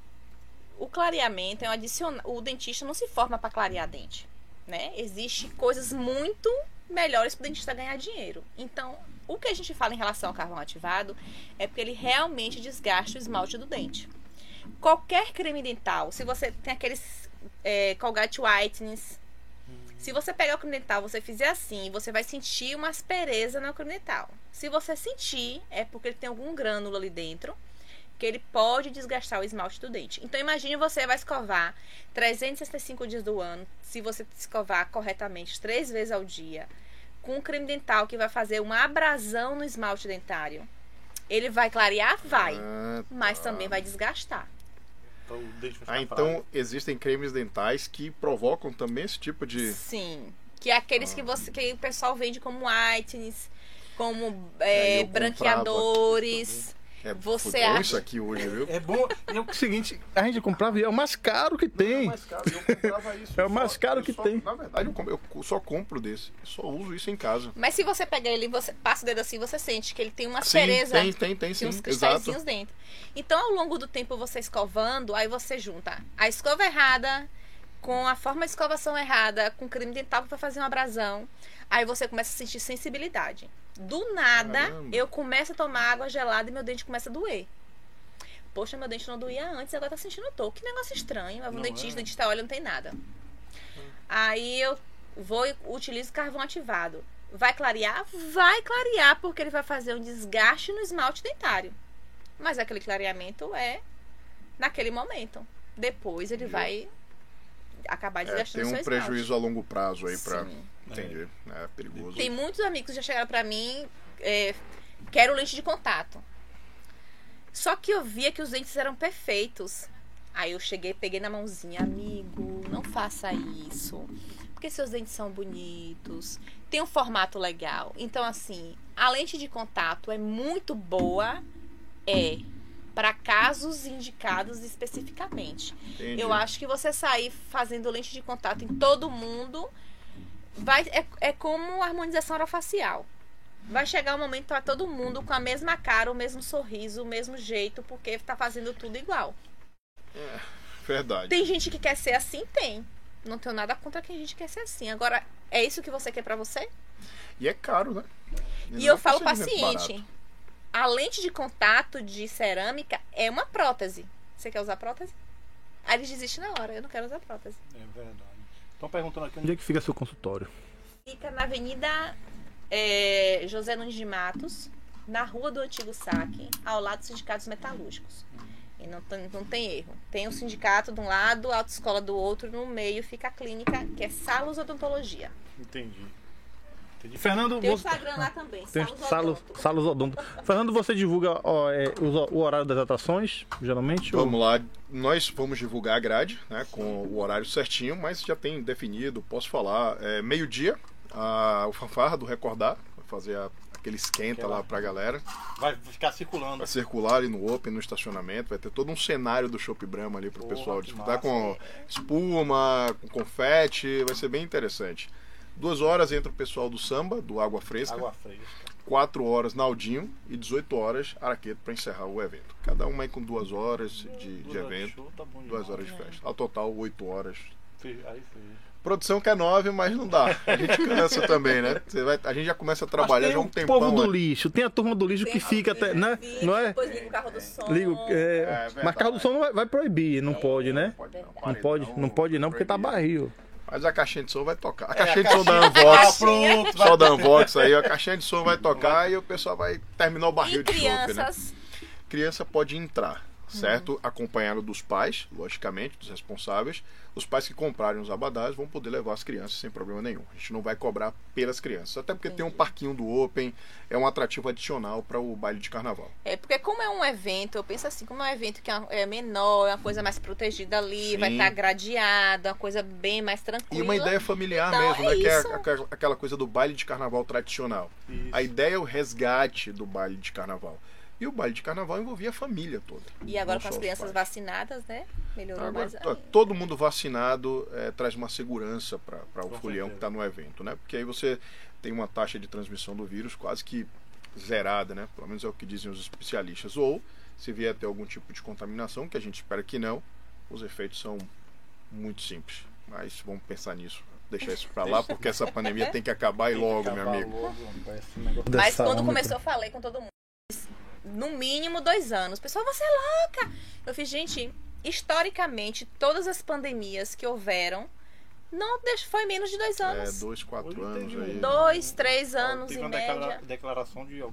o clareamento é um adicional. O dentista não se forma para clarear dente, né? Existem coisas muito melhores para o dentista ganhar dinheiro. Então, o que a gente fala em relação ao carvão ativado é porque ele realmente desgasta o esmalte do dente. Qualquer creme dental, se você tem aqueles é, Colgate Whitenings, se você pegar o creme dental, você fizer assim, você vai sentir uma aspereza no creme dental. Se você sentir, é porque ele tem algum grânulo ali dentro que ele pode desgastar o esmalte do dente. Então imagine você vai escovar 365 dias do ano, se você escovar corretamente três vezes ao dia, com um creme dental que vai fazer uma abrasão no esmalte dentário. Ele vai clarear? Vai, Ah, mas também vai desgastar. Então, Ah, então existem cremes dentais que provocam também esse tipo de. Sim. Que é aqueles que você que o pessoal vende como whitenings, como é, branqueadores. É, Você acha- isso aqui hoje, viu? É bom. E é o seguinte, a gente comprava e é o mais caro que É tem. o mais caro, eu comprava isso. É o mais só- caro que só- tem. Na verdade, eu, só compro desse. Eu só uso isso em casa. Mas se você pegar ele e você passa o dedo assim, você sente que ele tem uma aspereza. tem, tem, tem, Tem sim. uns Exato. cristalzinhos dentro. Então, ao longo do tempo, você escovando, aí você junta a escova errada com a forma de escovação errada, com creme dental vai fazer uma abrasão. Aí você começa a sentir sensibilidade. Do nada, Caramba. eu começo a tomar água gelada e meu dente começa a doer. Poxa, meu dente não doía antes, agora tá sentindo dor. Que negócio estranho. Vai um Não dentista, é? dentista olha, não tem nada. Aí eu vou e utilizo carvão ativado. Vai clarear? Vai clarear, porque ele vai fazer um desgaste no esmalte dentário. Mas aquele clareamento é naquele momento. Depois ele vai acabar É, desgastando tem seu um prejuízo a longo prazo aí pra. Sim. Entendi. É perigoso. Tem muitos amigos que já chegaram pra mim, é, quero lente de contato. Só que eu via que os dentes eram perfeitos. Aí eu cheguei, peguei na mãozinha, amigo, não faça isso. Porque seus dentes são bonitos, tem um formato legal. Então, assim, a lente de contato é muito boa, é para casos indicados especificamente. Entendi. Eu acho que você sair fazendo lente de contato em todo mundo vai é, é como harmonização orofacial. Vai chegar um momento para todo mundo com a mesma cara, o mesmo sorriso, o mesmo jeito, porque tá fazendo tudo igual. Verdade. Tem gente que quer ser assim, tem. Não tenho nada contra quem a gente quer ser assim. Agora, é isso que você quer pra você? E é caro, né? E não eu é falo paciente, barato. A lente de contato de cerâmica é uma prótese. Você quer usar prótese? Aí eles desistem na hora, eu não quero usar prótese. É verdade. Estão perguntando aqui onde é que fica seu consultório. Fica na Avenida é, José Nunes de Matos, na Rua do Antigo Saque, ao lado dos sindicatos metalúrgicos. E não tem, não tem erro. Tem o sindicato de um lado, a autoescola do outro, no meio fica a clínica, que é Salos Odontologia. Entendi. Entendi. Fernando, Tem o você... Instagram lá também, Tem Salos Salos, Odonto. Salos Odonto. Fernando, você divulga ó, é, o, o horário das atrações, geralmente? ou- Vamos lá, nós vamos divulgar a grade, né, com o horário certinho, mas já tem definido, posso falar, é, meio-dia, o fanfarra do Recordar, vai fazer a- aquele esquenta Aquela- lá pra galera, Vai ficar circulando. vai circular ali no Open, no estacionamento, vai ter todo um cenário do Chopp Brahma ali pro Porra, pessoal disputar massa. com espuma, com confete, vai ser bem interessante. Duas horas entra o pessoal do samba, do Água Fresca, Água fresca. 4 horas Naldinho e 18 horas Araqueto para encerrar o evento. Cada um aí com duas horas de, de Duas horas de evento, show, tá bom duas demais. horas de festa. Ao total, 8 horas. Fe- Aí fez. Produção quer 9, mas não dá. A gente cansa também, né? Você vai, a gente já começa a trabalhar já tem um o tempão. povo do né? lixo, tem a turma do lixo que Tem fica até, né? Não é? Depois liga o carro do som. Ligo, é, É mas carro do som não vai, vai proibir, não pode, né? Pode não, Não pode, não pode não, porque tá barril. Mas a caixinha de som vai tocar. A É, caixinha a de som da Ah, Unvox. pronto. Só da Unvox aí, a caixinha de som vai tocar e o pessoal vai terminar o barril E de chopp, né? crianças, criança pode entrar, certo? Acompanhado dos pais, logicamente, dos responsáveis. Os pais que comprarem os abadás vão poder levar as crianças sem problema nenhum. A gente não vai cobrar pelas crianças. Até porque tem um parquinho do Open, é um atrativo adicional para o baile de carnaval. É, porque como é um evento, eu penso assim, como é um evento que é é menor, é uma coisa mais protegida ali, Sim. vai estar gradeado, uma coisa bem mais E tranquila. uma ideia familiar Então, mesmo, é né? Que é isso. aquela- aquela coisa do baile de carnaval tradicional. Isso. A ideia é o resgate do baile de carnaval. E o baile de carnaval envolvia a família toda. E agora com as crianças pais. vacinadas, né? Melhorou Agora, mais to- ainda. todo mundo vacinado é, traz uma segurança para o Com folião certeza. que está no evento, né? Porque aí você tem uma taxa de transmissão do vírus quase que zerada, né? Pelo menos é o que dizem os especialistas. Ou, se vier a ter algum tipo de contaminação, que a gente espera que não, os efeitos são muito simples. Mas vamos pensar nisso. Deixar isso para lá, porque essa pandemia tem que acabar e logo, meu amigo. Mas quando começou, eu falei com todo mundo. No mínimo dois anos. Pessoal, você é louca! Eu fiz, gente, historicamente, todas as pandemias que houveram, não foi menos de dois É, anos. dois, quatro Hoje anos aí. Dois, três anos Teve em uma declara- média. declaração de al-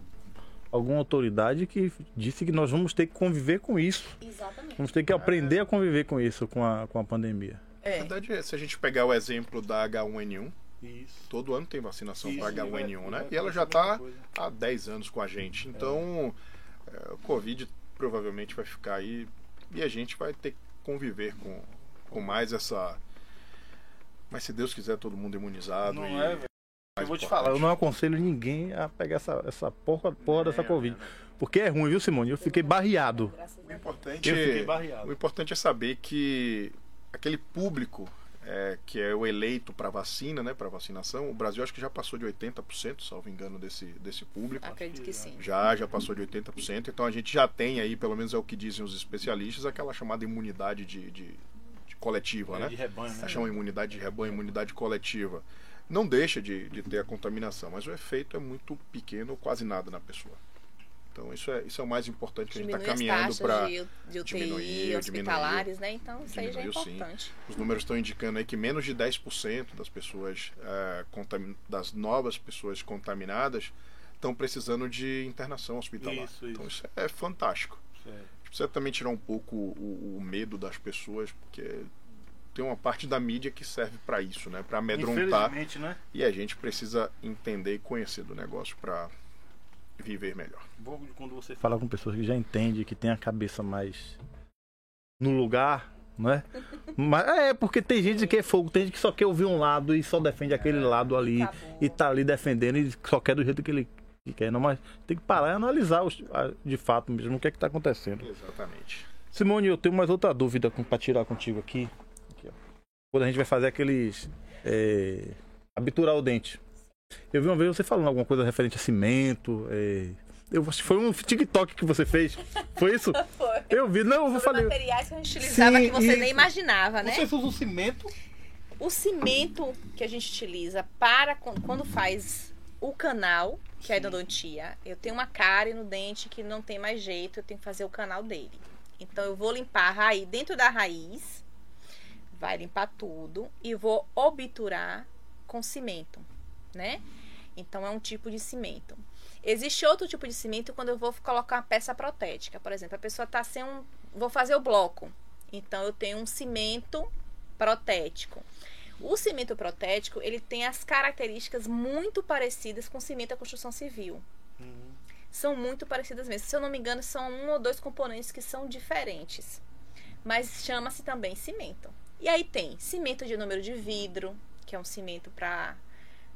alguma autoridade que disse que nós vamos ter que conviver com isso. Exatamente. Vamos ter que aprender a conviver com isso, com a, com a pandemia. Na É. verdade, é, se a gente pegar o exemplo da H1N1, Isso. todo ano tem vacinação Isso, para e vai- H1N1, né? vai- E ela já está coisa. há 10 anos com a gente. Então, é, o Covid provavelmente vai ficar aí e a gente vai ter que conviver com, com mais essa. Mas se Deus quiser, todo mundo imunizado. Não e é, velho. Eu vou te importante. falar, eu não aconselho ninguém a pegar essa, essa porra, porra dessa É, Covid. é, Porque é ruim, viu, Simone? Eu fiquei barreado. O importante, Eu fiquei barreado. o importante é saber que aquele público é, que é o eleito para vacina, né, para vacinação, o Brasil acho que já passou de 80%, salvo engano, desse, desse público. Acredito que sim. Já, já passou de 80%, então a gente já tem aí, pelo menos é o que dizem os especialistas, aquela chamada imunidade de, de- de coletiva, É, né? de rebanho, né? A chama imunidade de rebanho, imunidade coletiva. Não deixa de, de ter a contaminação, mas o efeito é muito pequeno ou quase nada na pessoa. Então isso é, isso é o mais importante que a gente está Diminui caminhando para. de, de UTI, diminuir, hospitalares, né? Então isso aí já é diminuiu, sim. importante. Os números estão indicando aí que menos de 10% das pessoas, contamin- das novas pessoas contaminadas, estão precisando de internação hospitalar. Isso, Então isso. isso é fantástico. É. A gente precisa também tirar um pouco o, o medo das pessoas, porque tem uma parte da mídia que serve para isso, né? Para amedrontar. Infelizmente, né? E a gente precisa entender e conhecer do negócio para viver melhor. Bom quando você fala com pessoas que já entendem, que tem a cabeça mais no lugar, não é? Mas é porque tem gente que é fogo, tem gente que só quer ouvir um lado e só defende aquele lado ali Acabou. e tá ali defendendo e só quer do jeito que ele que quer, não, mas tem que parar e analisar os- a- de fato mesmo o que é que tá acontecendo. Exatamente. Simone, eu tenho mais outra dúvida pra tirar contigo aqui. Aqui, ó. Quando a gente vai fazer aqueles. É, abiturar o dente. Eu vi uma vez você falando alguma coisa referente a cimento. é, eu, foi um TikTok que você fez. Foi isso? Foi. Eu vi, não, eu falar. materiais que a gente utilizava Sim, que você isso. nem imaginava, né? Vocês usam cimento? O cimento que a gente utiliza para quan- quando faz o canal, que é a endodontia, eu tenho uma cárie no dente que não tem mais jeito, eu tenho que fazer o canal dele. Então eu vou limpar a raiz, dentro da raiz, vai limpar tudo e vou obturar com cimento, né? Então é um tipo de cimento. Existe outro tipo de cimento quando eu vou colocar uma peça protética. Por exemplo, a pessoa tá sem um. Vou fazer o bloco. Então eu tenho um cimento protético. O cimento protético, ele tem as características muito parecidas com o cimento da construção civil. São muito parecidas mesmo. Se eu não me engano, são um ou dois componentes que são diferentes. Mas chama-se também cimento. E aí tem cimento de número de vidro, que é um cimento para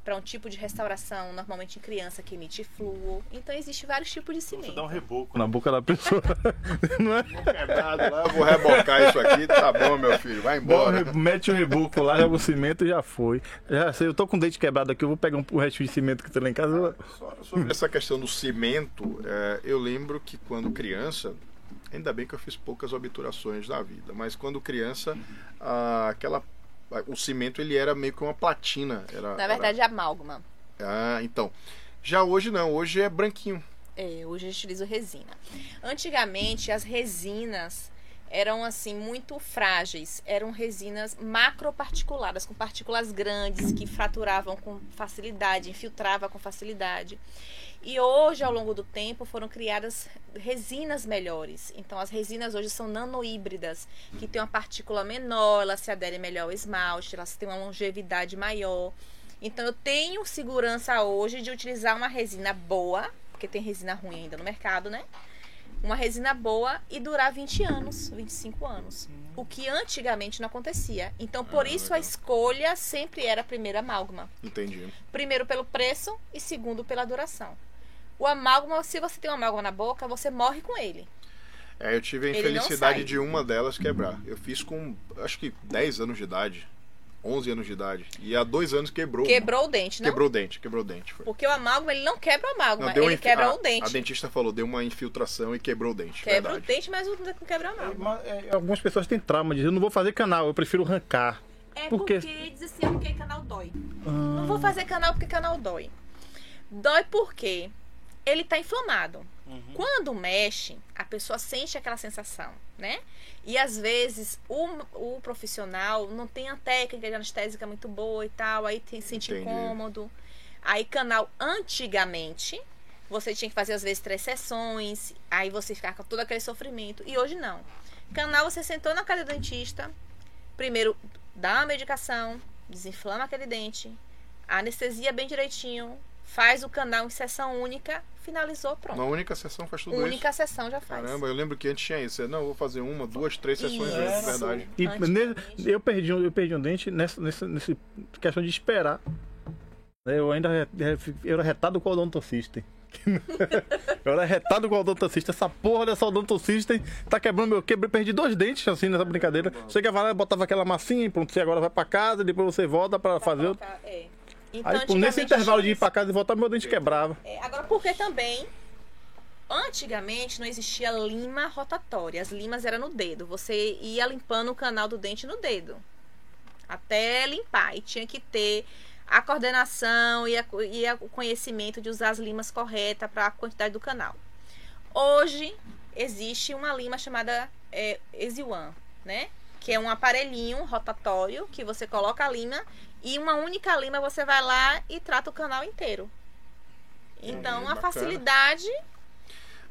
para um tipo de restauração, normalmente em criança, que emite flúor. Então, existe vários tipos de Você cimento. dá um reboco na boca da pessoa. não é? Lá, eu vou rebocar isso aqui, tá bom, meu filho, vai um embora. Mete o reboco lá, joga o cimento e já foi. Já sei, eu tô com o dente quebrado aqui, eu vou pegar um, o resto de cimento que tem lá em casa. Só Sobre essa questão do cimento, é, eu lembro que quando criança, ainda bem que eu fiz poucas obturações na vida, mas quando criança, ah, aquela, o cimento ele era meio que uma platina. Era, Na verdade, é amálgama. era- ah, então. Já hoje não, hoje é branquinho. É, hoje a gente utiliza resina. Antigamente, as resinas eram assim muito frágeis, eram resinas macroparticuladas, com partículas grandes que fraturavam com facilidade, infiltrava com facilidade. E hoje, ao longo do tempo, foram criadas resinas melhores. Então, as resinas hoje são nanohíbridas, que têm uma partícula menor, elas se aderem melhor ao esmalte, elas têm uma longevidade maior. Então, eu tenho segurança hoje de utilizar uma resina boa, porque tem resina ruim ainda no mercado, né? Uma resina boa e durar 20 anos, 25 anos. O que antigamente não acontecia. Então, por Ah, isso legal. a escolha sempre era a primeira amálgama. Entendi. Primeiro pelo preço e segundo pela duração. O amálgama, se você tem um amálgama na boca, você morre com ele. É, eu tive a Ele infelicidade de uma delas quebrar. Eu fiz com, acho que 10 anos de idade, 11 anos de idade. E há dois anos quebrou. Quebrou o dente, não? Quebrou o dente, quebrou o dente. Foi. Porque o amálgama, ele não quebra o amálgama, Não, ele infi- quebra a, o dente. A dentista falou, deu uma infiltração e quebrou o dente. Quebra verdade. o dente, mas não quebra o amálgama. Mas, é, algumas pessoas têm trauma, dizem, eu não vou fazer canal, eu prefiro arrancar. É Por quê? porque diz assim, é porque canal dói. Não vou fazer canal porque canal dói. Dói porque ele tá inflamado. Quando mexe, a pessoa sente aquela sensação, né? E às vezes o, o profissional não tem a técnica de anestésica muito boa e tal, aí tem, sente Entendi. incômodo. Aí canal antigamente, você tinha que fazer às vezes três sessões, aí você ficava com todo aquele sofrimento. E hoje não. Canal você sentou na casa do dentista, primeiro dá uma medicação, desinflama aquele dente, anestesia bem direitinho, faz o canal em sessão única, finalizou, pronto. Na única sessão faz tudo única isso. sessão já faz. Caramba, eu lembro que antes tinha isso. Não, eu vou fazer uma, duas, três sessões, Isso. é verdade. E eu, perdi, um- eu perdi um dente nessa, nessa, nessa questão de esperar. Eu ainda eu era retado com o odontocista. eu era retado com o odontocista. Essa porra dessa odontocista tá quebrando meu. Quebrei, perdi dois dentes assim nessa brincadeira. Chegava lá, botava aquela massinha e pronto. Você agora vai pra casa, depois você volta pra fazer. outro. Colocar- é. Então, Aí, pô, nesse intervalo de ir pra casa e voltar, meu dente quebrava. É, agora, porque também, antigamente não existia lima rotatória. As limas eram no dedo. Você ia limpando o canal do dente no dedo. Até limpar. E tinha que ter a coordenação e, a- e a- o conhecimento de usar as limas corretas para a quantidade do canal. Hoje existe uma lima chamada é, Easy-One, né? Que é um aparelhinho rotatório que você coloca a lima e uma única lima você vai lá e trata o canal inteiro. Então, a bacana. facilidade,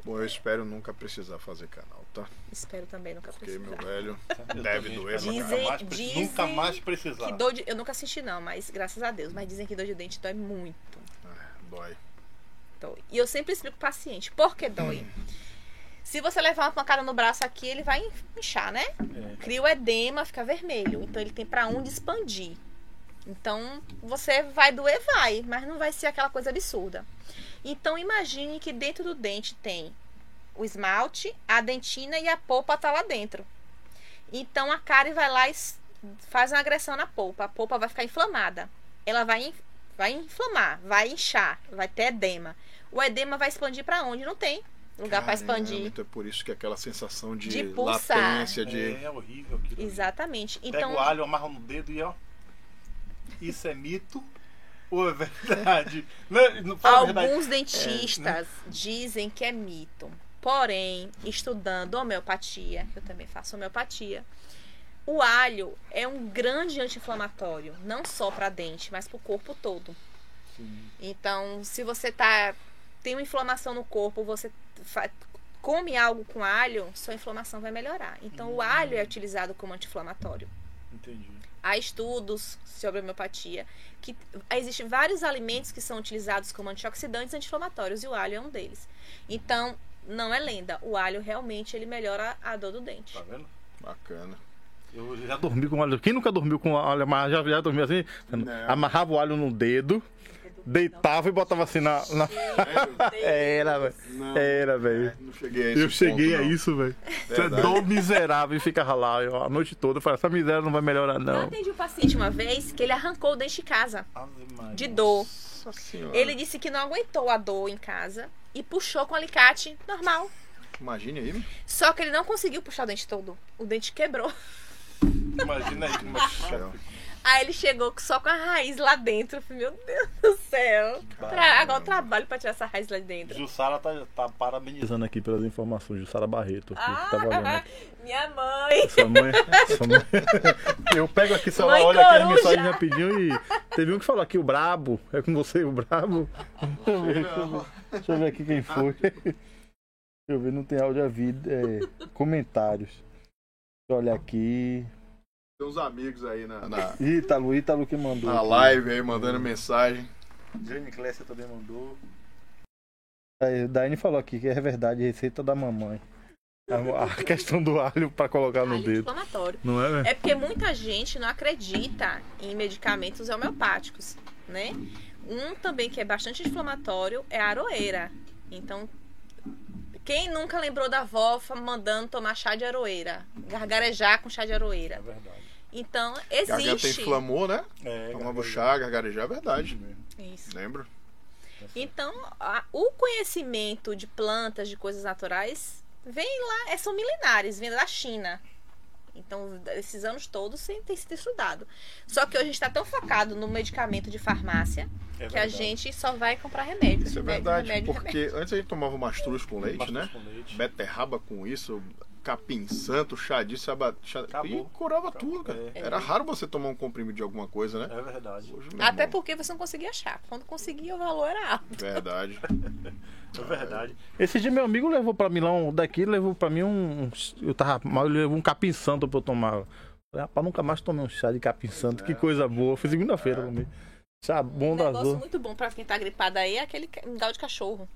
Bom, eu espero nunca precisar fazer canal, tá? espero também nunca Porque precisar. meu velho deve doer Dizem- caralho. mais dizem nunca mais precisar. Que dor de, eu nunca assisti não, mas graças a Deus, mas dizem que dor de dente dói muito. É, dói. Dói. E eu sempre explico pro paciente por que dói. Se você levar uma pancada no braço aqui, ele vai inchar, né? É. Cria o edema, fica vermelho. Então ele tem pra onde expandir. Então você vai doer, vai, mas não vai ser aquela coisa absurda. Então imagine que dentro do dente tem o esmalte, a dentina e a polpa tá lá dentro. Então a cárie vai lá e faz uma agressão na polpa. A polpa vai ficar inflamada. Ela vai, vai inflamar, vai inchar, vai ter edema. O edema vai expandir pra onde? Não tem lugar Caramba, expandir. Então é por isso que aquela sensação de, De pulsar. latência, de... É horrível aquilo. ali. Exatamente. Pega Então, o alho, amarra no dedo e ó. Isso é mito ou é verdade? Não, não fala a verdade. alguns dentistas dizem que é mito. Porém, estudando homeopatia, eu também faço homeopatia, o alho é um grande anti-inflamatório, não só para dente, mas para o corpo todo. Então, se você tá tem uma inflamação no corpo, você come algo com alho, sua inflamação vai melhorar. Então, o alho é utilizado como anti-inflamatório. Entendi. Há estudos sobre homeopatia que existem vários alimentos que são utilizados como antioxidantes e anti-inflamatórios e o alho é um deles. Então, não é lenda, o alho realmente ele melhora a dor do dente. Tá vendo? Bacana. Eu já dormi com alho. Quem nunca dormiu com alho amarrado? Já, já dormiu assim? Não. Amarrava o alho no dedo, deitava e botava assim na. na- Era, velho. Era, velho. não cheguei a esse Eu cheguei ponto, a isso, velho. Você é dor miserável e ficava lá eu, a noite toda. Eu falei, essa miséria não vai melhorar, Eu não. atendi um paciente uma vez que ele arrancou o dente de casa, de dor. Nossa senhora. Ele disse que não aguentou a dor em casa e puxou com alicate normal. Imagine aí. Só que ele não conseguiu puxar o dente todo. O dente quebrou. Imagina aí é Céu. Aí ele chegou só com a raiz lá dentro. Eu falei, meu Deus do céu. Tra- Agora eu trabalho pra tirar essa raiz lá de dentro. Jussara tá, tá parabenizando aqui pelas informações. Jussara Barreto. Aqui, Ah, que tá minha mãe. Sua mãe, sua mãe. Eu pego aqui, só Mãe olha aqui as mensagens rapidinho e. Teve um que falou aqui, o Brabo. É com você, o Brabo. Deixa eu ver, deixa eu ver aqui quem foi. Deixa eu ver, não tem áudio a vida. É, comentários. Deixa eu olhar aqui. Tem uns amigos aí na, na, Ítalo, Ítalo que mandou. na aqui. live aí, mandando mensagem. Jane Clécia também mandou. Aí, Daine falou aqui que é verdade, receita da mamãe. A, a questão do alho pra colocar no Alho dedo. inflamatório. Não é? É porque muita gente não acredita em medicamentos homeopáticos, né? Um também que é bastante inflamatório é a aroeira. Então, quem nunca lembrou da avó mandando tomar chá de aroeira? Gargarejar com chá de É aroeira. verdade. Então, Garganta existe. inflamou, né? É, Tomava chá, gargarejar, é verdade. mesmo. Isso. Lembra? Então, a- o conhecimento de plantas, de coisas naturais, vem lá, é, são milenares, vem da China. Então, esses anos todos sem ter sido estudado. Só que hoje a gente está tão focado no medicamento de farmácia É que a gente só vai comprar remédio. Isso é remédio, verdade, remédio, porque remédio. antes a gente tomava mastruz com leite, Bastante né? com leite. Beterraba com isso, capim santo, chá disso, aba- chá... Acabou. e curava Acabou. tudo, cara. É. Era raro você tomar um comprimido de alguma coisa, né? É verdade. Hoje, Até irmão, porque você não conseguia achar. Quando conseguia, o valor era alto. Verdade. É verdade. Esse dia meu amigo levou pra mim lá um daqui, levou pra mim um. Eu tava mal, ele levou um capim santo pra eu tomar. Falei, rapaz, nunca mais tomei um chá de capim santo, que coisa boa. Foi segunda-feira comigo. Chá bom Um da negócio azul. muito bom pra quem tá gripado aí é aquele mingau de cachorro.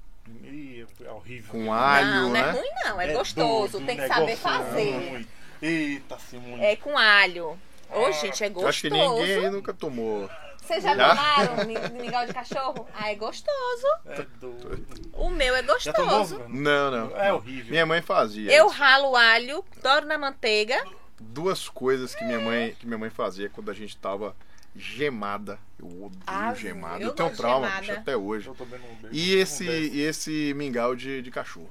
Ih, é horrível. Com alho, não, não né? é ruim não, é, gostoso. doido, tem que saber fazer. ruim. Eita, Simone. É com alho. Ô, gente, é Eu gostoso. acho que ninguém aí nunca tomou. Vocês já Já? tomaram mi- mingau de cachorro? Ah, é gostoso. É doido. O meu é tomou? gostoso. Não, não. É horrível. Minha mãe fazia. Eu isso. ralo alho, doro na manteiga. Duas coisas que minha mãe, que minha mãe fazia quando a gente tava gemada. Eu odeio Ah, gemada. eu Eu, tenho trauma bicho, até hoje. Eu também não bebo, E esse, e esse mingau de, de cachorro.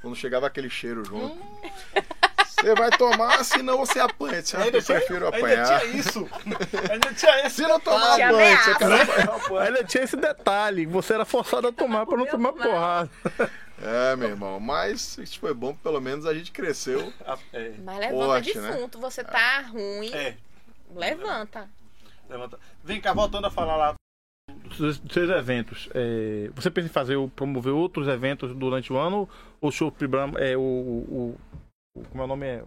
Quando chegava aquele cheiro junto. Hum. Você vai tomar, senão você apanha. Você Ainda eu prefiro tinha, apanhar. ainda tinha isso. Ainda tinha esse Se não tomar Te banho, você tá... Ainda tinha esse detalhe. Você era forçado a tomar pra não tomar porrada. É, meu irmão. Mas isso foi bom, pelo menos a gente cresceu. É. Mas levanta Forte, né? defunto, você tá ruim, é. levanta. Levanta. Vem cá, voltando a falar lá dos dos seus eventos. é, você pensa em fazer, promover outros eventos durante o ano? Ou Brahma é o, o, o- Como é o nome? É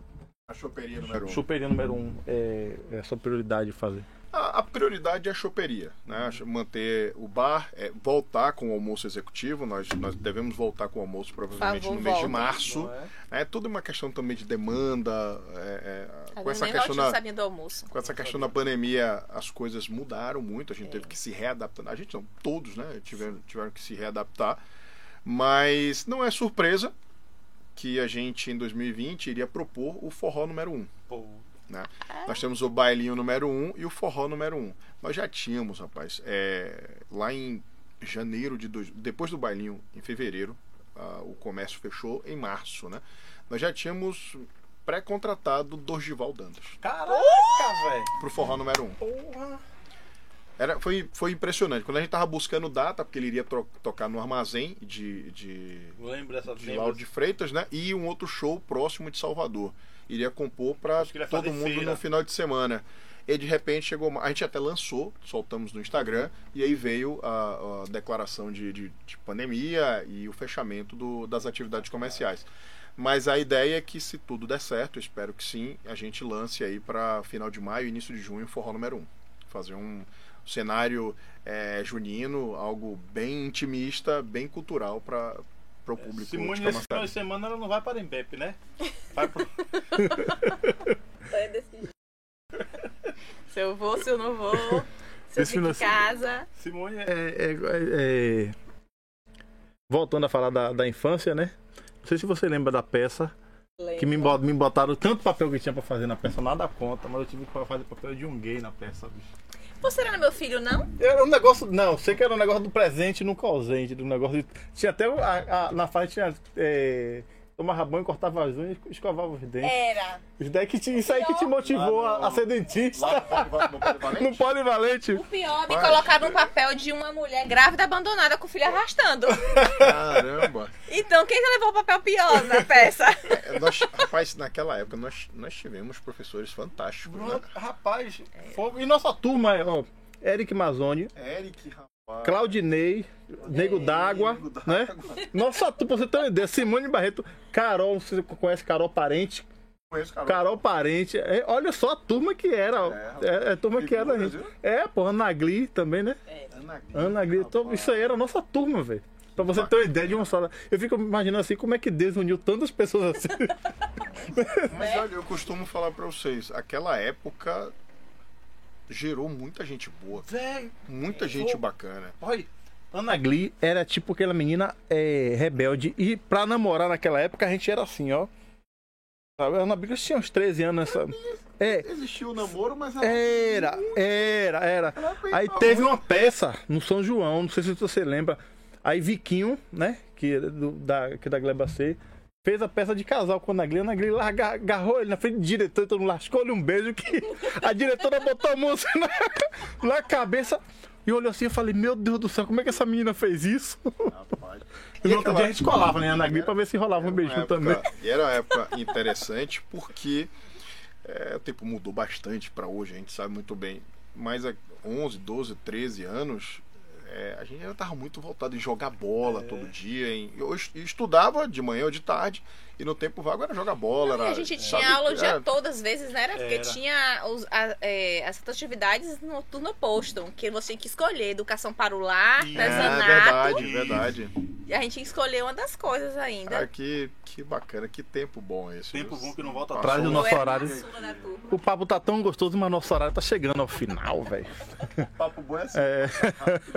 A choperia número um. Choperia número um. É, é a sua prioridade fazer. A, a prioridade é a choperia, né? Manter o bar, é, voltar com o almoço executivo. Nós, nós devemos voltar com o almoço provavelmente favor, no mês de voltem. março. é? É tudo uma questão também de demanda. é, é, com essa nem questão da, sabia do almoço. com essa questão da pandemia, as coisas mudaram muito, a gente teve que se readaptar. A gente não, todos, né? Tiveram, tiveram que se readaptar. Mas não é surpresa que a gente, em 2020, iria propor o forró número 1. Pô, Né? Nós temos o bailinho número 1 e o forró número 1. Nós já tínhamos, rapaz, é, lá em janeiro de. Dois, depois do bailinho, em fevereiro, ah, o comércio fechou em março, né? Nós já tínhamos pré-contratado Dorgival Dantas Caraca, velho. pro forró número 1. Porra. Era, foi, foi impressionante. Quando a gente tava buscando data, porque ele iria tocar no armazém de, de, Lembro dessa de Lauro de Freitas, né? E um outro show próximo de Salvador. Iria compor para todo mundo feira. no final de semana. E de repente chegou. A gente até lançou, soltamos no Instagram, e aí veio a, a declaração de, de- de pandemia e o fechamento do- das atividades comerciais. Mas a ideia é que, se tudo der certo, espero que sim, a gente lance aí para final de maio, início de junho, o Forró número 1. Fazer um cenário é, junino, algo bem intimista, bem cultural para o público Simone, nesse final de semana, ela não vai para Embep, né? Vai pro... É. Se eu vou, se eu não vou, se eu fico em casa. Simone é, é- é- é- Voltando a falar da, da infância, né? Não sei se você lembra da peça que me, me botaram tanto papel que tinha pra fazer na peça, nada conta, mas eu tive que fazer papel de um gay na peça, bicho. Você não era meu filho, não? Era um negócio. Não, sei que era um negócio do presente nunca ausente, do negócio de. Tinha até. A, a- na fase tinha. É, tomava banho, cortava as unhas e escovava os dentes. Era. Isso, daí que te, isso aí que te motivou Lá no- a, ser dentista. Lá no Polivalente? no polivalente. O pior, me Vai. colocaram um papel de uma mulher grávida abandonada com o filho arrastando. Caramba! Então, quem levou o papel pior na peça? É, nós, rapaz, naquela época nós, nós tivemos professores fantásticos, né? Rapaz, foi- e nossa turma, é, ó, Eric Mazzoni, Eric, rapaz. Claudinei, Nego d'Água, né? Nossa turma, pra você ter uma ideia, Simone Barreto, Carol, você conhece Carol Parente? Conheço, cara. Carol Parente, é, olha só a turma que era, ó. É, é, é a turma que era. Figuras, viu? É, pô, Ana Gli também, né? Ana Gli, Ana Gli, isso aí era a nossa turma, velho. Pra você ter uma ideia de uma sala. Eu fico imaginando assim, como é que Deus uniu tantas pessoas assim. Mas olha, eu costumo falar pra vocês, aquela época gerou muita gente boa, Velho, muita gente bacana. olha. Ana Gli era tipo aquela menina é, rebelde. E pra namorar naquela época a gente era assim, ó. Sabe? A Ana Gli tinha uns 13 anos nessa. É, Existiu o namoro, mas Era, era, era. Aí teve uma peça no São João, não sei se você lembra. Aí Viquinho, né, que é do, da, que é da Gleba C, fez a peça de casal com a Ana Gli. A Ana aga- agarrou ele na frente do diretor, mundo lascou-lhe um beijo que a diretora botou a mão na, na cabeça e olhou assim e falei, meu Deus do céu, como é que essa menina fez isso? Rapaz. E no outro dia a gente colava, né, Ana Gli, pra ver se rolava um beijinho época- também. E era uma época interessante porque é, o tempo mudou bastante para hoje, a gente sabe muito bem. Mas há 11, 12, 13 anos, é, a gente ainda estava muito voltado em jogar bola todo dia. Em, eu est- estudava de manhã ou de tarde, e no tempo vago era jogar bola. E Era, a gente sabe, tinha aula o dia era- todo, às vezes, né? Era porque Era. tinha os, a, é, as atividades no turno oposto, que você tinha que escolher educação para o lar, Isso. É artesanato. verdade, verdade. E a gente tinha que escolher uma das coisas ainda. Ah, que, que bacana, que tempo bom esse. Tempo viu? bom que não volta Passou atrás do nosso horário. O papo tá tão gostoso, mas nosso horário tá chegando ao final, velho. papo bom é assim. É.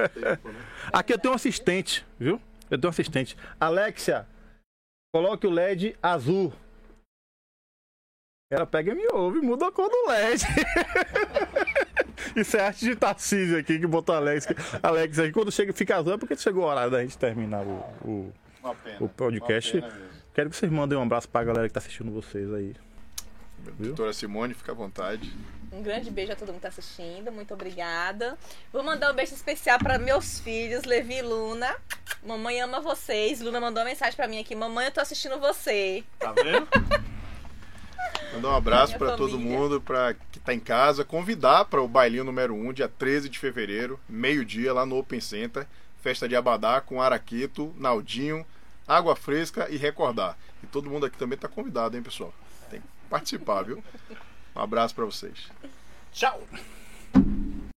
tempo, né? Aqui eu tenho um assistente, viu? Eu tenho um assistente. Alexia, coloque o LED azul. Ela pega e me ouve, muda a cor do LED. Isso é arte de Tarcísio aqui que botou Alex. Alex aqui, quando chega fica azul é porque chegou o horário da gente terminar o. o- pena. O podcast-. Quero que vocês mandem um abraço pra galera que tá assistindo vocês aí. Viu? Doutora Simone, fica à vontade. Um grande beijo a todo mundo que tá assistindo. Muito obrigada. Vou mandar um beijo especial para meus filhos, Levi e Luna. Mamãe ama vocês. Luna mandou uma mensagem para mim aqui. Mamãe, eu tô assistindo você. Tá vendo? Mandar um abraço para todo mundo, para que tá em casa, convidar para o bailinho número 1, dia 13 de fevereiro, meio-dia, lá no Open Center, festa de Abadá com Araqueto, Naldinho, água fresca e recordar. E todo mundo aqui também tá convidado, hein, pessoal? Tem que participar, viu? Um abraço para vocês. Tchau.